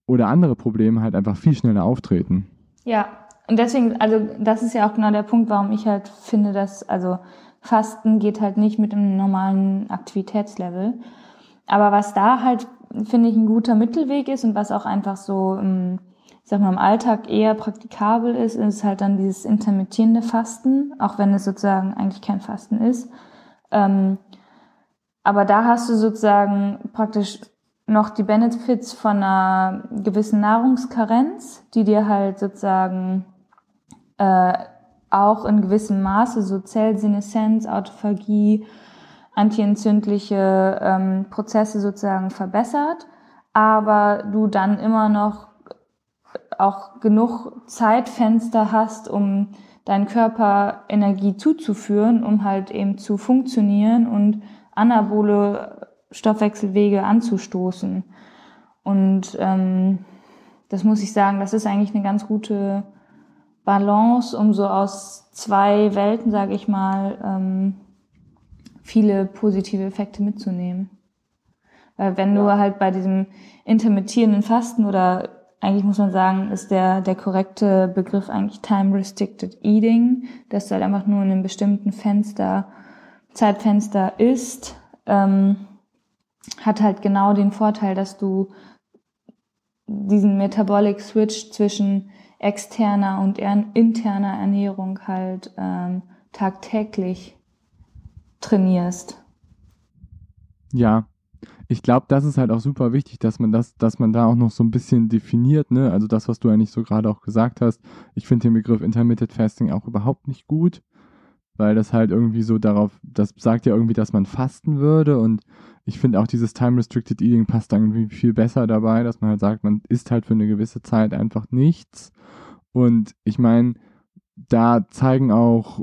oder andere Probleme halt einfach viel schneller auftreten. Ja, und deswegen, also das ist ja auch genau der Punkt, warum ich halt finde, dass, also Fasten geht halt nicht mit einem normalen Aktivitätslevel. Aber was da halt, finde ich, ein guter Mittelweg ist und was auch einfach so, im, ich sag mal, im Alltag eher praktikabel ist, ist halt dann dieses intermittierende Fasten, auch wenn es sozusagen eigentlich kein Fasten ist. Ähm, aber da hast du sozusagen praktisch noch die Benefits von einer gewissen Nahrungskarenz, die dir halt sozusagen äh, auch in gewissem Maße so Zellseneszenz, Autophagie, antientzündliche ähm, Prozesse sozusagen verbessert, aber du dann immer noch auch genug Zeitfenster hast, um deinen Körper Energie zuzuführen, um halt eben zu funktionieren und anabole Stoffwechselwege anzustoßen. Und ähm, das muss ich sagen, das ist eigentlich eine ganz gute Balance, um so aus zwei Welten, sage ich mal, ähm, viele positive Effekte mitzunehmen. Weil wenn ja. du halt bei diesem intermittierenden Fasten oder eigentlich muss man sagen, ist der, der korrekte Begriff eigentlich Time Restricted Eating, dass du halt einfach nur in einem bestimmten Fenster, Zeitfenster isst, ähm, hat halt genau den Vorteil, dass du diesen Metabolic Switch zwischen externer und interner Ernährung halt ähm, tagtäglich trainierst. Ja, ich glaube, das ist halt auch super wichtig, dass man das, dass man da auch noch so ein bisschen definiert, ne? Also das, was du eigentlich so gerade auch gesagt hast. Ich finde den Begriff Intermittent Fasting auch überhaupt nicht gut, weil das halt irgendwie so darauf, das sagt ja irgendwie, dass man fasten würde und ich finde auch dieses Time Restricted Eating passt dann irgendwie viel besser dabei, dass man halt sagt, man isst halt für eine gewisse Zeit einfach nichts. Und ich meine, da zeigen auch,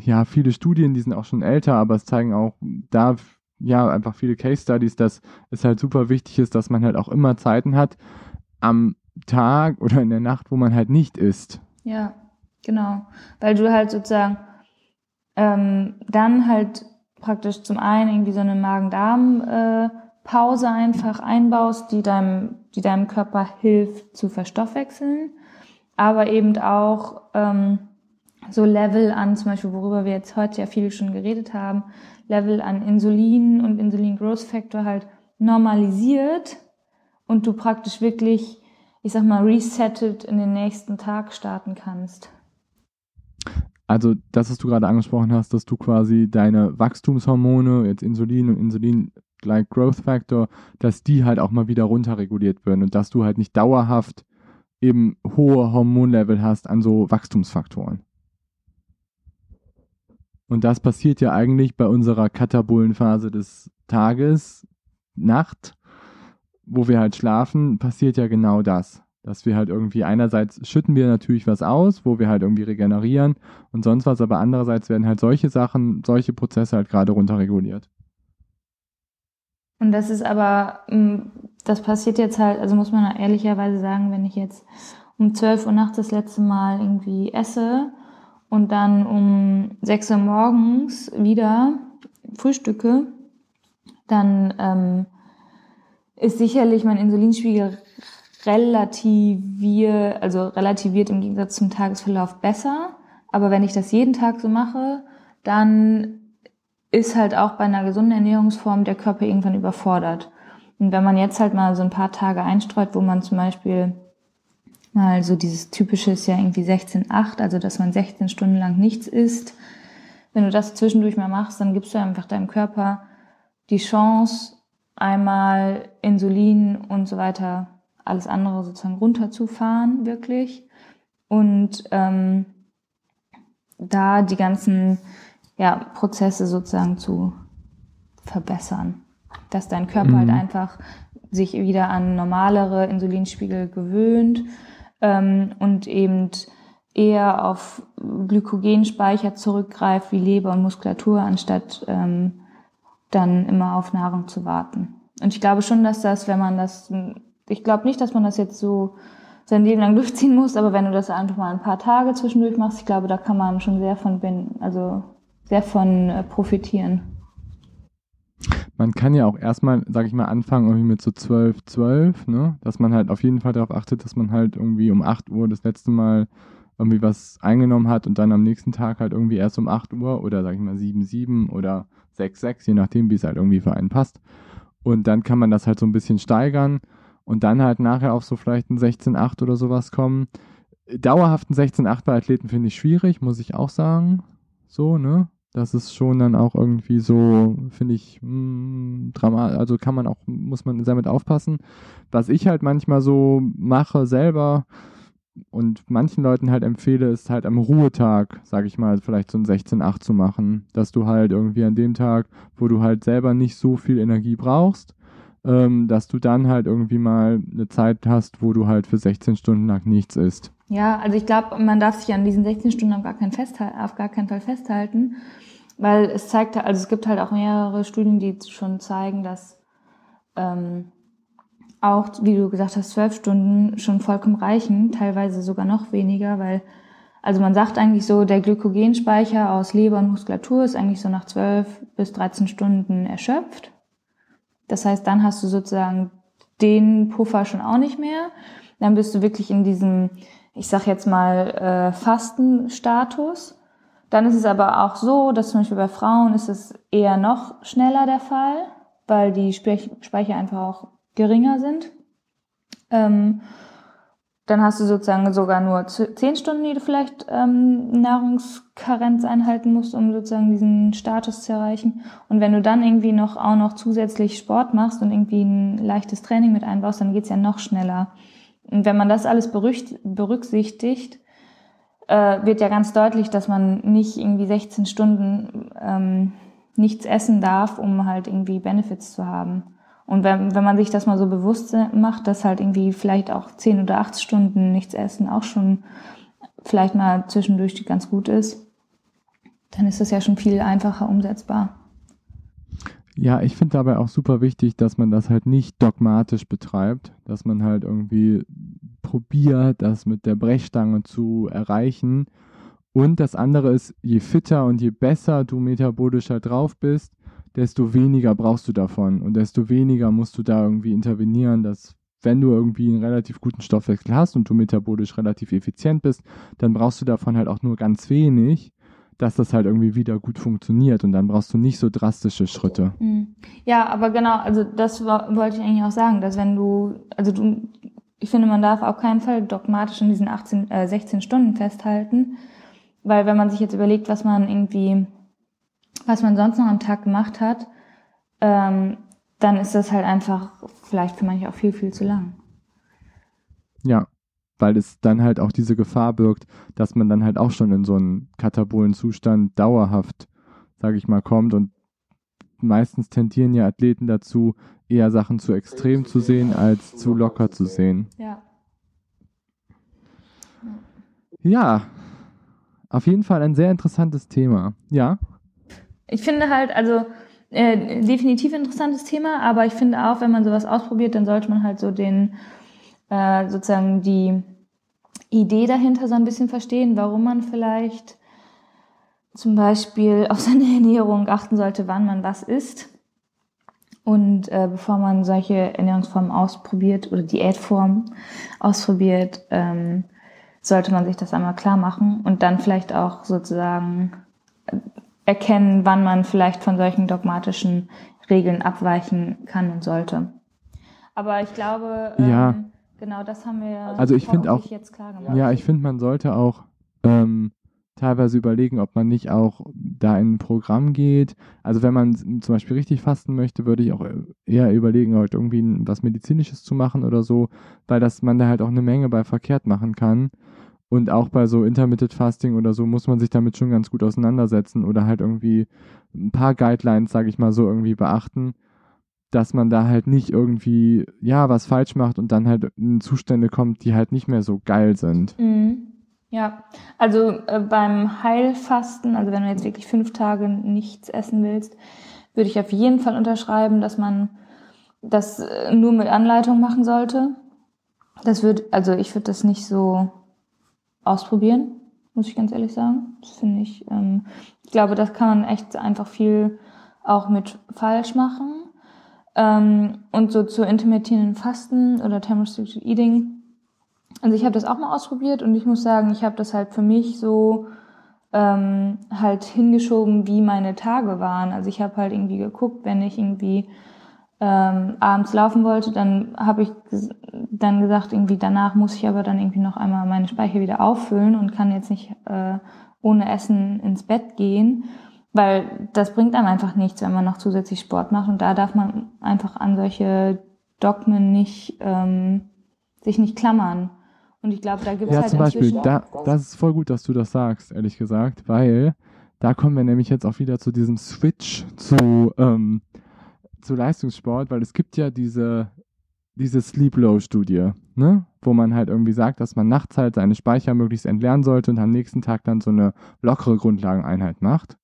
ja, viele Studien, die sind auch schon älter, aber es zeigen auch da, ja, einfach viele Case Studies, dass es halt super wichtig ist, dass man halt auch immer Zeiten hat am Tag oder in der Nacht, wo man halt nicht isst. Ja, genau. Weil du halt sozusagen ähm, dann halt praktisch zum einen irgendwie so eine Magen-Darm-Pause einfach einbaust, die deinem, die deinem Körper hilft zu verstoffwechseln, aber eben auch ähm, so Level an, zum Beispiel, worüber wir jetzt heute ja viel schon geredet haben, Level an Insulin und Insulin Growth Factor halt normalisiert und du praktisch wirklich, ich sag mal, resettet in den nächsten Tag starten kannst. Also das, was du gerade angesprochen hast, dass du quasi deine Wachstumshormone, jetzt Insulin und Insulin gleich Growth Factor, dass die halt auch mal wieder runterreguliert werden und dass du halt nicht dauerhaft eben hohe Hormonlevel hast an so Wachstumsfaktoren. Und das passiert ja eigentlich bei unserer Katabolenphase des Tages, Nacht, wo wir halt schlafen, passiert ja genau das dass wir halt irgendwie einerseits schütten wir natürlich was aus, wo wir halt irgendwie regenerieren und sonst was, aber andererseits werden halt solche Sachen, solche Prozesse halt gerade runterreguliert. Und das ist aber, mm, das passiert jetzt halt, also muss man ehrlicherweise sagen, wenn ich jetzt um 12 Uhr nachts das letzte Mal irgendwie esse und dann um 6 Uhr morgens wieder frühstücke, dann ähm, ist sicherlich mein Insulinspiegel relativiert, also relativiert im Gegensatz zum Tagesverlauf besser. Aber wenn ich das jeden Tag so mache, dann ist halt auch bei einer gesunden Ernährungsform der Körper irgendwann überfordert. Und wenn man jetzt halt mal so ein paar Tage einstreut, wo man zum Beispiel mal so dieses typische ist ja irgendwie 16-8, also dass man 16 Stunden lang nichts isst. Wenn du das zwischendurch mal machst, dann gibst du einfach deinem Körper die Chance, einmal Insulin und so weiter alles andere sozusagen runterzufahren, wirklich. Und ähm, da die ganzen ja, Prozesse sozusagen zu verbessern. Dass dein Körper halt mhm. halt einfach sich wieder an normalere Insulinspiegel gewöhnt ähm, und eben eher auf Glykogenspeicher zurückgreift wie Leber und Muskulatur, anstatt ähm, dann immer auf Nahrung zu warten. Und ich glaube schon, dass das, wenn man das, ich glaube nicht, dass man das jetzt so sein Leben lang durchziehen muss, aber wenn du das einfach mal ein paar Tage zwischendurch machst, ich glaube, da kann man schon sehr von, also sehr von äh, profitieren. Man kann ja auch erstmal, sag ich mal, anfangen irgendwie mit so 12, 12, ne? Dass man halt auf jeden Fall darauf achtet, dass man halt irgendwie um 8 Uhr das letzte Mal irgendwie was eingenommen hat und dann am nächsten Tag halt irgendwie erst um 8 Uhr oder sag ich mal 7, 7 oder 6, 6, je nachdem, wie es halt irgendwie für einen passt. Und dann kann man das halt so ein bisschen steigern und dann halt nachher auf so vielleicht ein 16, 8 oder sowas kommen. Dauerhaften 16, 8 bei Athleten finde ich schwierig, muss ich auch sagen. So, ne? Das ist schon dann auch irgendwie so, finde ich, mh, hm, dramatisch. Also kann man auch, muss man damit aufpassen. Was ich halt manchmal so mache selber und manchen Leuten halt empfehle, ist halt am Ruhetag, sage ich mal, vielleicht so ein 16-8 zu machen. Dass du halt irgendwie an dem Tag, wo du halt selber nicht so viel Energie brauchst, ähm, dass du dann halt irgendwie mal eine Zeit hast, wo du halt für 16 Stunden lang nichts isst. Ja, also ich glaube, man darf sich an diesen 16 Stunden auf gar, keinen auf gar keinen Fall festhalten, weil es zeigt, also es gibt halt auch mehrere Studien, die schon zeigen, dass ähm, auch, wie du gesagt hast, zwölf Stunden schon vollkommen reichen, teilweise sogar noch weniger, weil, also man sagt eigentlich so, der Glykogenspeicher aus Leber und Muskulatur ist eigentlich so nach zwölf bis 13 Stunden erschöpft. Das heißt, dann hast du sozusagen den Puffer schon auch nicht mehr. Dann bist du wirklich in diesem, ich sag jetzt mal, äh, Fastenstatus. Dann ist es aber auch so, dass zum Beispiel bei Frauen ist es eher noch schneller der Fall, weil die Speicher einfach auch geringer sind. Ähm, dann hast du sozusagen sogar nur zehn Stunden, die du vielleicht ähm, Nahrungskarenz einhalten musst, um sozusagen diesen Status zu erreichen. Und wenn du dann irgendwie noch auch noch zusätzlich Sport machst und irgendwie ein leichtes Training mit einbaust, dann geht's ja noch schneller. Und wenn man das alles berücksichtigt, äh, wird ja ganz deutlich, dass man nicht irgendwie 16 Stunden ähm, nichts essen darf, um halt irgendwie Benefits zu haben. Und wenn, wenn man sich das mal so bewusst macht, dass halt irgendwie vielleicht auch 10 oder 8 Stunden nichts essen auch schon vielleicht mal zwischendurch ganz gut ist, dann ist das ja schon viel einfacher umsetzbar. Ja, ich finde dabei auch super wichtig, dass man das halt nicht dogmatisch betreibt, dass man halt irgendwie probiert, das mit der Brechstange zu erreichen. Und das andere ist, je fitter und je besser du metabolisch halt drauf bist, desto weniger brauchst du davon und desto weniger musst du da irgendwie intervenieren, dass wenn du irgendwie einen relativ guten Stoffwechsel hast und du metabolisch relativ effizient bist, dann brauchst du davon halt auch nur ganz wenig, dass das halt irgendwie wieder gut funktioniert und dann brauchst du nicht so drastische Schritte. Mhm. Ja, aber genau, also das wollte ich eigentlich auch sagen, dass wenn du, also du, ich finde, man darf auf keinen Fall dogmatisch in diesen 18, äh, 16 Stunden festhalten, weil wenn man sich jetzt überlegt, was man irgendwie was man sonst noch am Tag gemacht hat, ähm, dann ist das halt einfach vielleicht für manche auch viel, viel zu lang. Ja, weil es dann halt auch diese Gefahr birgt, dass man dann halt auch schon in so einen katabolen Zustand dauerhaft, sage ich mal, kommt und meistens tendieren ja Athleten dazu, eher Sachen zu extrem zu sehen, als zu locker zu sehen. Ja. Ja, auf jeden Fall ein sehr interessantes Thema. Ja ich finde halt, also äh, definitiv interessantes Thema, aber ich finde auch, wenn man sowas ausprobiert, dann sollte man halt so den, äh, sozusagen die Idee dahinter so ein bisschen verstehen, warum man vielleicht zum Beispiel auf seine Ernährung achten sollte, wann man was isst. Und äh, bevor man solche Ernährungsformen ausprobiert oder Diätformen ausprobiert, ähm, sollte man sich das einmal klar machen und dann vielleicht auch sozusagen erkennen, wann man vielleicht von solchen dogmatischen Regeln abweichen kann und sollte. Aber ich glaube, ja. ähm, genau das haben wir also ich finde auch, jetzt klar gemacht. Ja, ich finde, man sollte auch ähm, teilweise überlegen, ob man nicht auch da in ein Programm geht. Also wenn man zum Beispiel richtig fasten möchte, würde ich auch eher überlegen, halt irgendwie was Medizinisches zu machen oder so, weil das man da halt auch eine Menge bei verkehrt machen kann. Und auch bei so Intermittent Fasting oder so muss man sich damit schon ganz gut auseinandersetzen oder halt irgendwie ein paar Guidelines, sage ich mal so, irgendwie beachten, dass man da halt nicht irgendwie, ja, was falsch macht und dann halt in Zustände kommt, die halt nicht mehr so geil sind. Mhm. Ja, also äh, beim Heilfasten, also wenn du jetzt wirklich fünf Tage nichts essen willst, würde ich auf jeden Fall unterschreiben, dass man das äh, nur mit Anleitung machen sollte. Das wird, also ich würde das nicht so ausprobieren, muss ich ganz ehrlich sagen. Das finde ich, ähm, ich glaube, das kann man echt einfach viel auch mit falsch machen. Ähm, und so zu intermittierenden Fasten oder Time Eating. Also ich habe das auch mal ausprobiert und ich muss sagen, ich habe das halt für mich so ähm, halt hingeschoben, wie meine Tage waren. Also ich habe halt irgendwie geguckt, wenn ich irgendwie ähm, abends laufen wollte, dann habe ich dann gesagt, irgendwie danach muss ich aber dann irgendwie noch einmal meine Speicher wieder auffüllen und kann jetzt nicht äh, ohne Essen ins Bett gehen, weil das bringt einem einfach nichts, wenn man noch zusätzlich Sport macht und da darf man einfach an solche Dogmen nicht ähm, sich nicht klammern. Und ich glaube, da gibt es ja, halt zum Beispiel, da, das ist voll gut, dass du das sagst, ehrlich gesagt, weil da kommen wir nämlich jetzt auch wieder zu diesem Switch zu ähm, zu Leistungssport, weil es gibt ja diese, diese Sleep-Low-Studie, ne? wo man halt irgendwie sagt, dass man nachts halt seine Speicher möglichst entleeren sollte und am nächsten Tag dann so eine lockere Grundlageneinheit macht.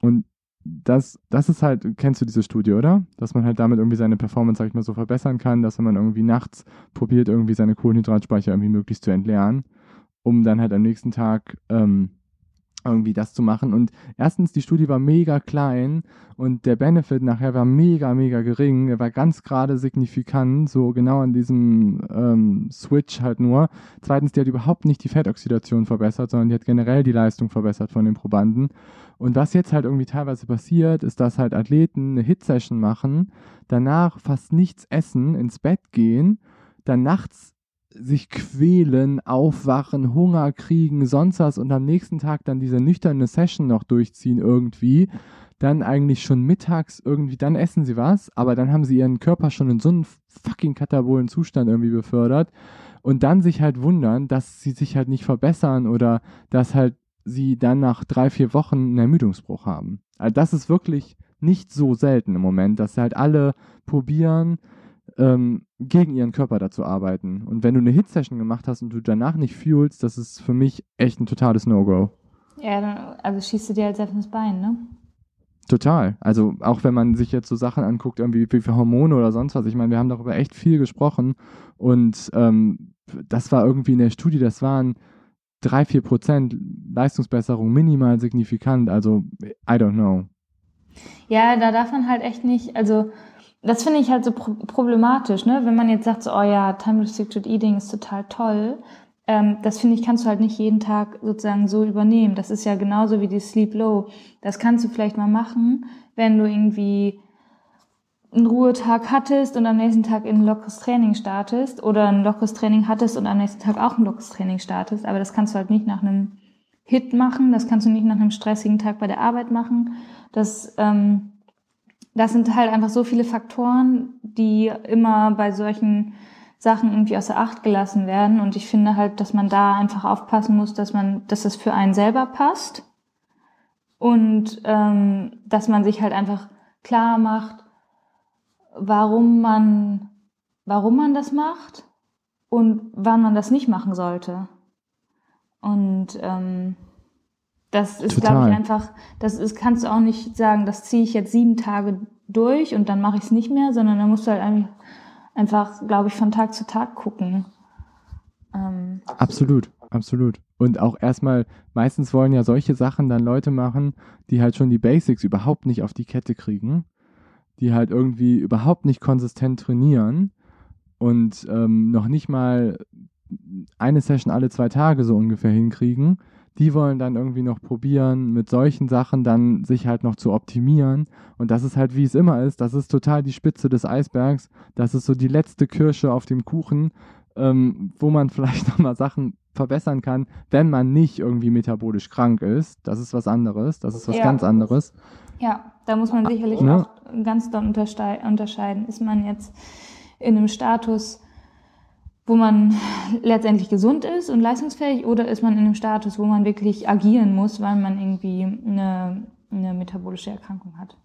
Und das, das ist halt, kennst du diese Studie, oder? Dass man halt damit irgendwie seine Performance, sag ich mal, so verbessern kann, dass wenn man irgendwie nachts probiert, irgendwie seine Kohlenhydratspeicher irgendwie möglichst zu entleeren, um dann halt am nächsten Tag ähm, irgendwie das zu machen. Und erstens, die Studie war mega klein und der Benefit nachher war mega, mega gering. Er war ganz gerade signifikant, so genau an diesem ähm, Switch halt nur. Zweitens, die hat überhaupt nicht die Fettoxidation verbessert, sondern die hat generell die Leistung verbessert von den Probanden. Und was jetzt halt irgendwie teilweise passiert, ist, dass halt Athleten eine Hit-Session machen, danach fast nichts essen, ins Bett gehen, dann nachts sich quälen, aufwachen, Hunger kriegen, sonst was und am nächsten Tag dann diese nüchterne Session noch durchziehen irgendwie, dann eigentlich schon mittags irgendwie, dann essen sie was, aber dann haben sie ihren Körper schon in so einen fucking katabolen Zustand irgendwie befördert und dann sich halt wundern, dass sie sich halt nicht verbessern oder dass halt sie dann nach drei, vier Wochen einen Ermüdungsbruch haben. Also das ist wirklich nicht so selten im Moment, dass halt alle probieren, ähm, gegen ihren Körper dazu arbeiten. Und wenn du eine Hit-Session gemacht hast und du danach nicht fühlst, das ist für mich echt ein totales No-Go. Ja, dann, also schießt du dir halt selbst ins Bein, ne? Total. Also auch wenn man sich jetzt so Sachen anguckt, irgendwie wie für Hormone oder sonst was. Ich meine, wir haben darüber echt viel gesprochen und ähm, das war irgendwie in der Studie, das waren drei, vier Prozent Leistungsbesserung minimal signifikant. Also I don't know. Ja, da darf man halt echt nicht, also das finde ich halt so pro problematisch, ne? Wenn man jetzt sagt, so, oh ja, Time Restricted Eating ist total toll, ähm, das finde ich, kannst du halt nicht jeden Tag sozusagen so übernehmen. Das ist ja genauso wie die Sleep Low. Das kannst du vielleicht mal machen, wenn du irgendwie einen Ruhetag hattest und am nächsten Tag in ein lockeres Training startest oder ein lockeres Training hattest und am nächsten Tag auch ein lockeres Training startest. Aber das kannst du halt nicht nach einem Hit machen, das kannst du nicht nach einem stressigen Tag bei der Arbeit machen. Das ähm, das sind halt einfach so viele Faktoren, die immer bei solchen Sachen irgendwie außer Acht gelassen werden. Und ich finde halt, dass man da einfach aufpassen muss, dass man, dass das für einen selber passt und ähm, dass man sich halt einfach klar macht, warum man, warum man das macht und wann man das nicht machen sollte. Und ähm, das ist, glaube ich, einfach, das ist, kannst du auch nicht sagen, das ziehe ich jetzt sieben Tage durch und dann mache ich es nicht mehr, sondern da musst du halt einfach, glaube ich, von Tag zu Tag gucken. Ähm. Absolut, absolut. Und auch erstmal, meistens wollen ja solche Sachen dann Leute machen, die halt schon die Basics überhaupt nicht auf die Kette kriegen, die halt irgendwie überhaupt nicht konsistent trainieren und ähm, noch nicht mal eine Session alle zwei Tage so ungefähr hinkriegen die wollen dann irgendwie noch probieren, mit solchen Sachen dann sich halt noch zu optimieren. Und das ist halt, wie es immer ist, das ist total die Spitze des Eisbergs. Das ist so die letzte Kirsche auf dem Kuchen, ähm, wo man vielleicht nochmal Sachen verbessern kann, wenn man nicht irgendwie metabolisch krank ist. Das ist was anderes. Das ist was Ja. ganz anderes. Ja, da muss man sicherlich Ne? auch ganz doll unterscheiden. Ist man jetzt in einem Status, wo man letztendlich gesund ist und leistungsfähig, oder ist man in einem Status, wo man wirklich agieren muss, weil man irgendwie eine, eine metabolische Erkrankung hat?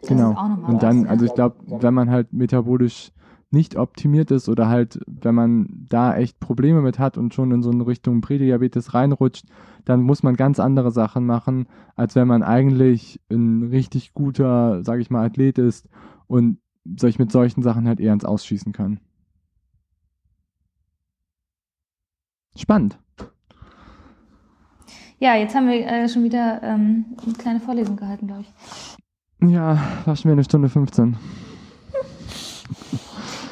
Das Genau. Und was, dann, ja. also ich glaube, wenn man halt metabolisch nicht optimiert ist oder halt, wenn man da echt Probleme mit hat und schon in so eine Richtung Prädiabetes reinrutscht, dann muss man ganz andere Sachen machen, als wenn man eigentlich ein richtig guter, sage ich mal, Athlet ist und sich mit solchen Sachen halt eher ins Ausschießen kann. Spannend. Ja, jetzt haben wir äh, schon wieder ähm, eine kleine Vorlesung gehalten, glaube ich. Ja, war schon wieder eine Stunde 15.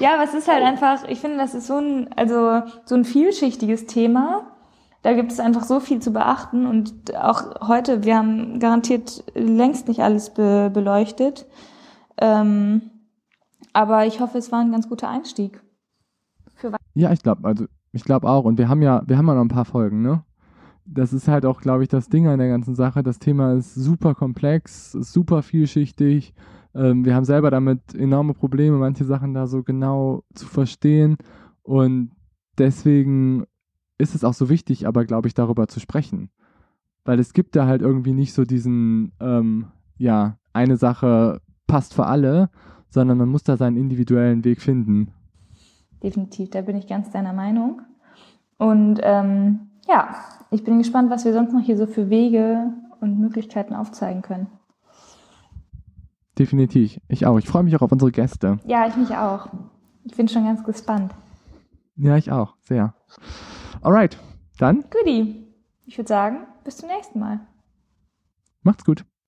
Ja, aber es ist halt einfach, ich finde, das ist so ein, also so ein vielschichtiges Thema. Da gibt es einfach so viel zu beachten und auch heute, wir haben garantiert längst nicht alles be beleuchtet. Ähm, aber ich hoffe, es war ein ganz guter Einstieg. Ja, ich glaube, also ich glaube auch. Und wir haben ja, wir haben ja noch ein paar Folgen, ne? Das ist halt auch, glaube ich, das Ding an der ganzen Sache. Das Thema ist super komplex, ist super vielschichtig. Ähm, wir haben selber damit enorme Probleme, manche Sachen da so genau zu verstehen. Und deswegen ist es auch so wichtig, aber glaube ich, darüber zu sprechen. Weil es gibt da halt irgendwie nicht so diesen, ähm, ja, eine Sache passt für alle, sondern man muss da seinen individuellen Weg finden. Definitiv, da bin ich ganz deiner Meinung. Und ähm, ja, ich bin gespannt, was wir sonst noch hier so für Wege und Möglichkeiten aufzeigen können. Definitiv. Ich auch. Ich freue mich auch auf unsere Gäste. Ja, ich mich auch. Ich bin schon ganz gespannt. Ja, ich auch. Sehr. Alright. Dann Goodie. Ich würde sagen, bis zum nächsten Mal. macht's gut.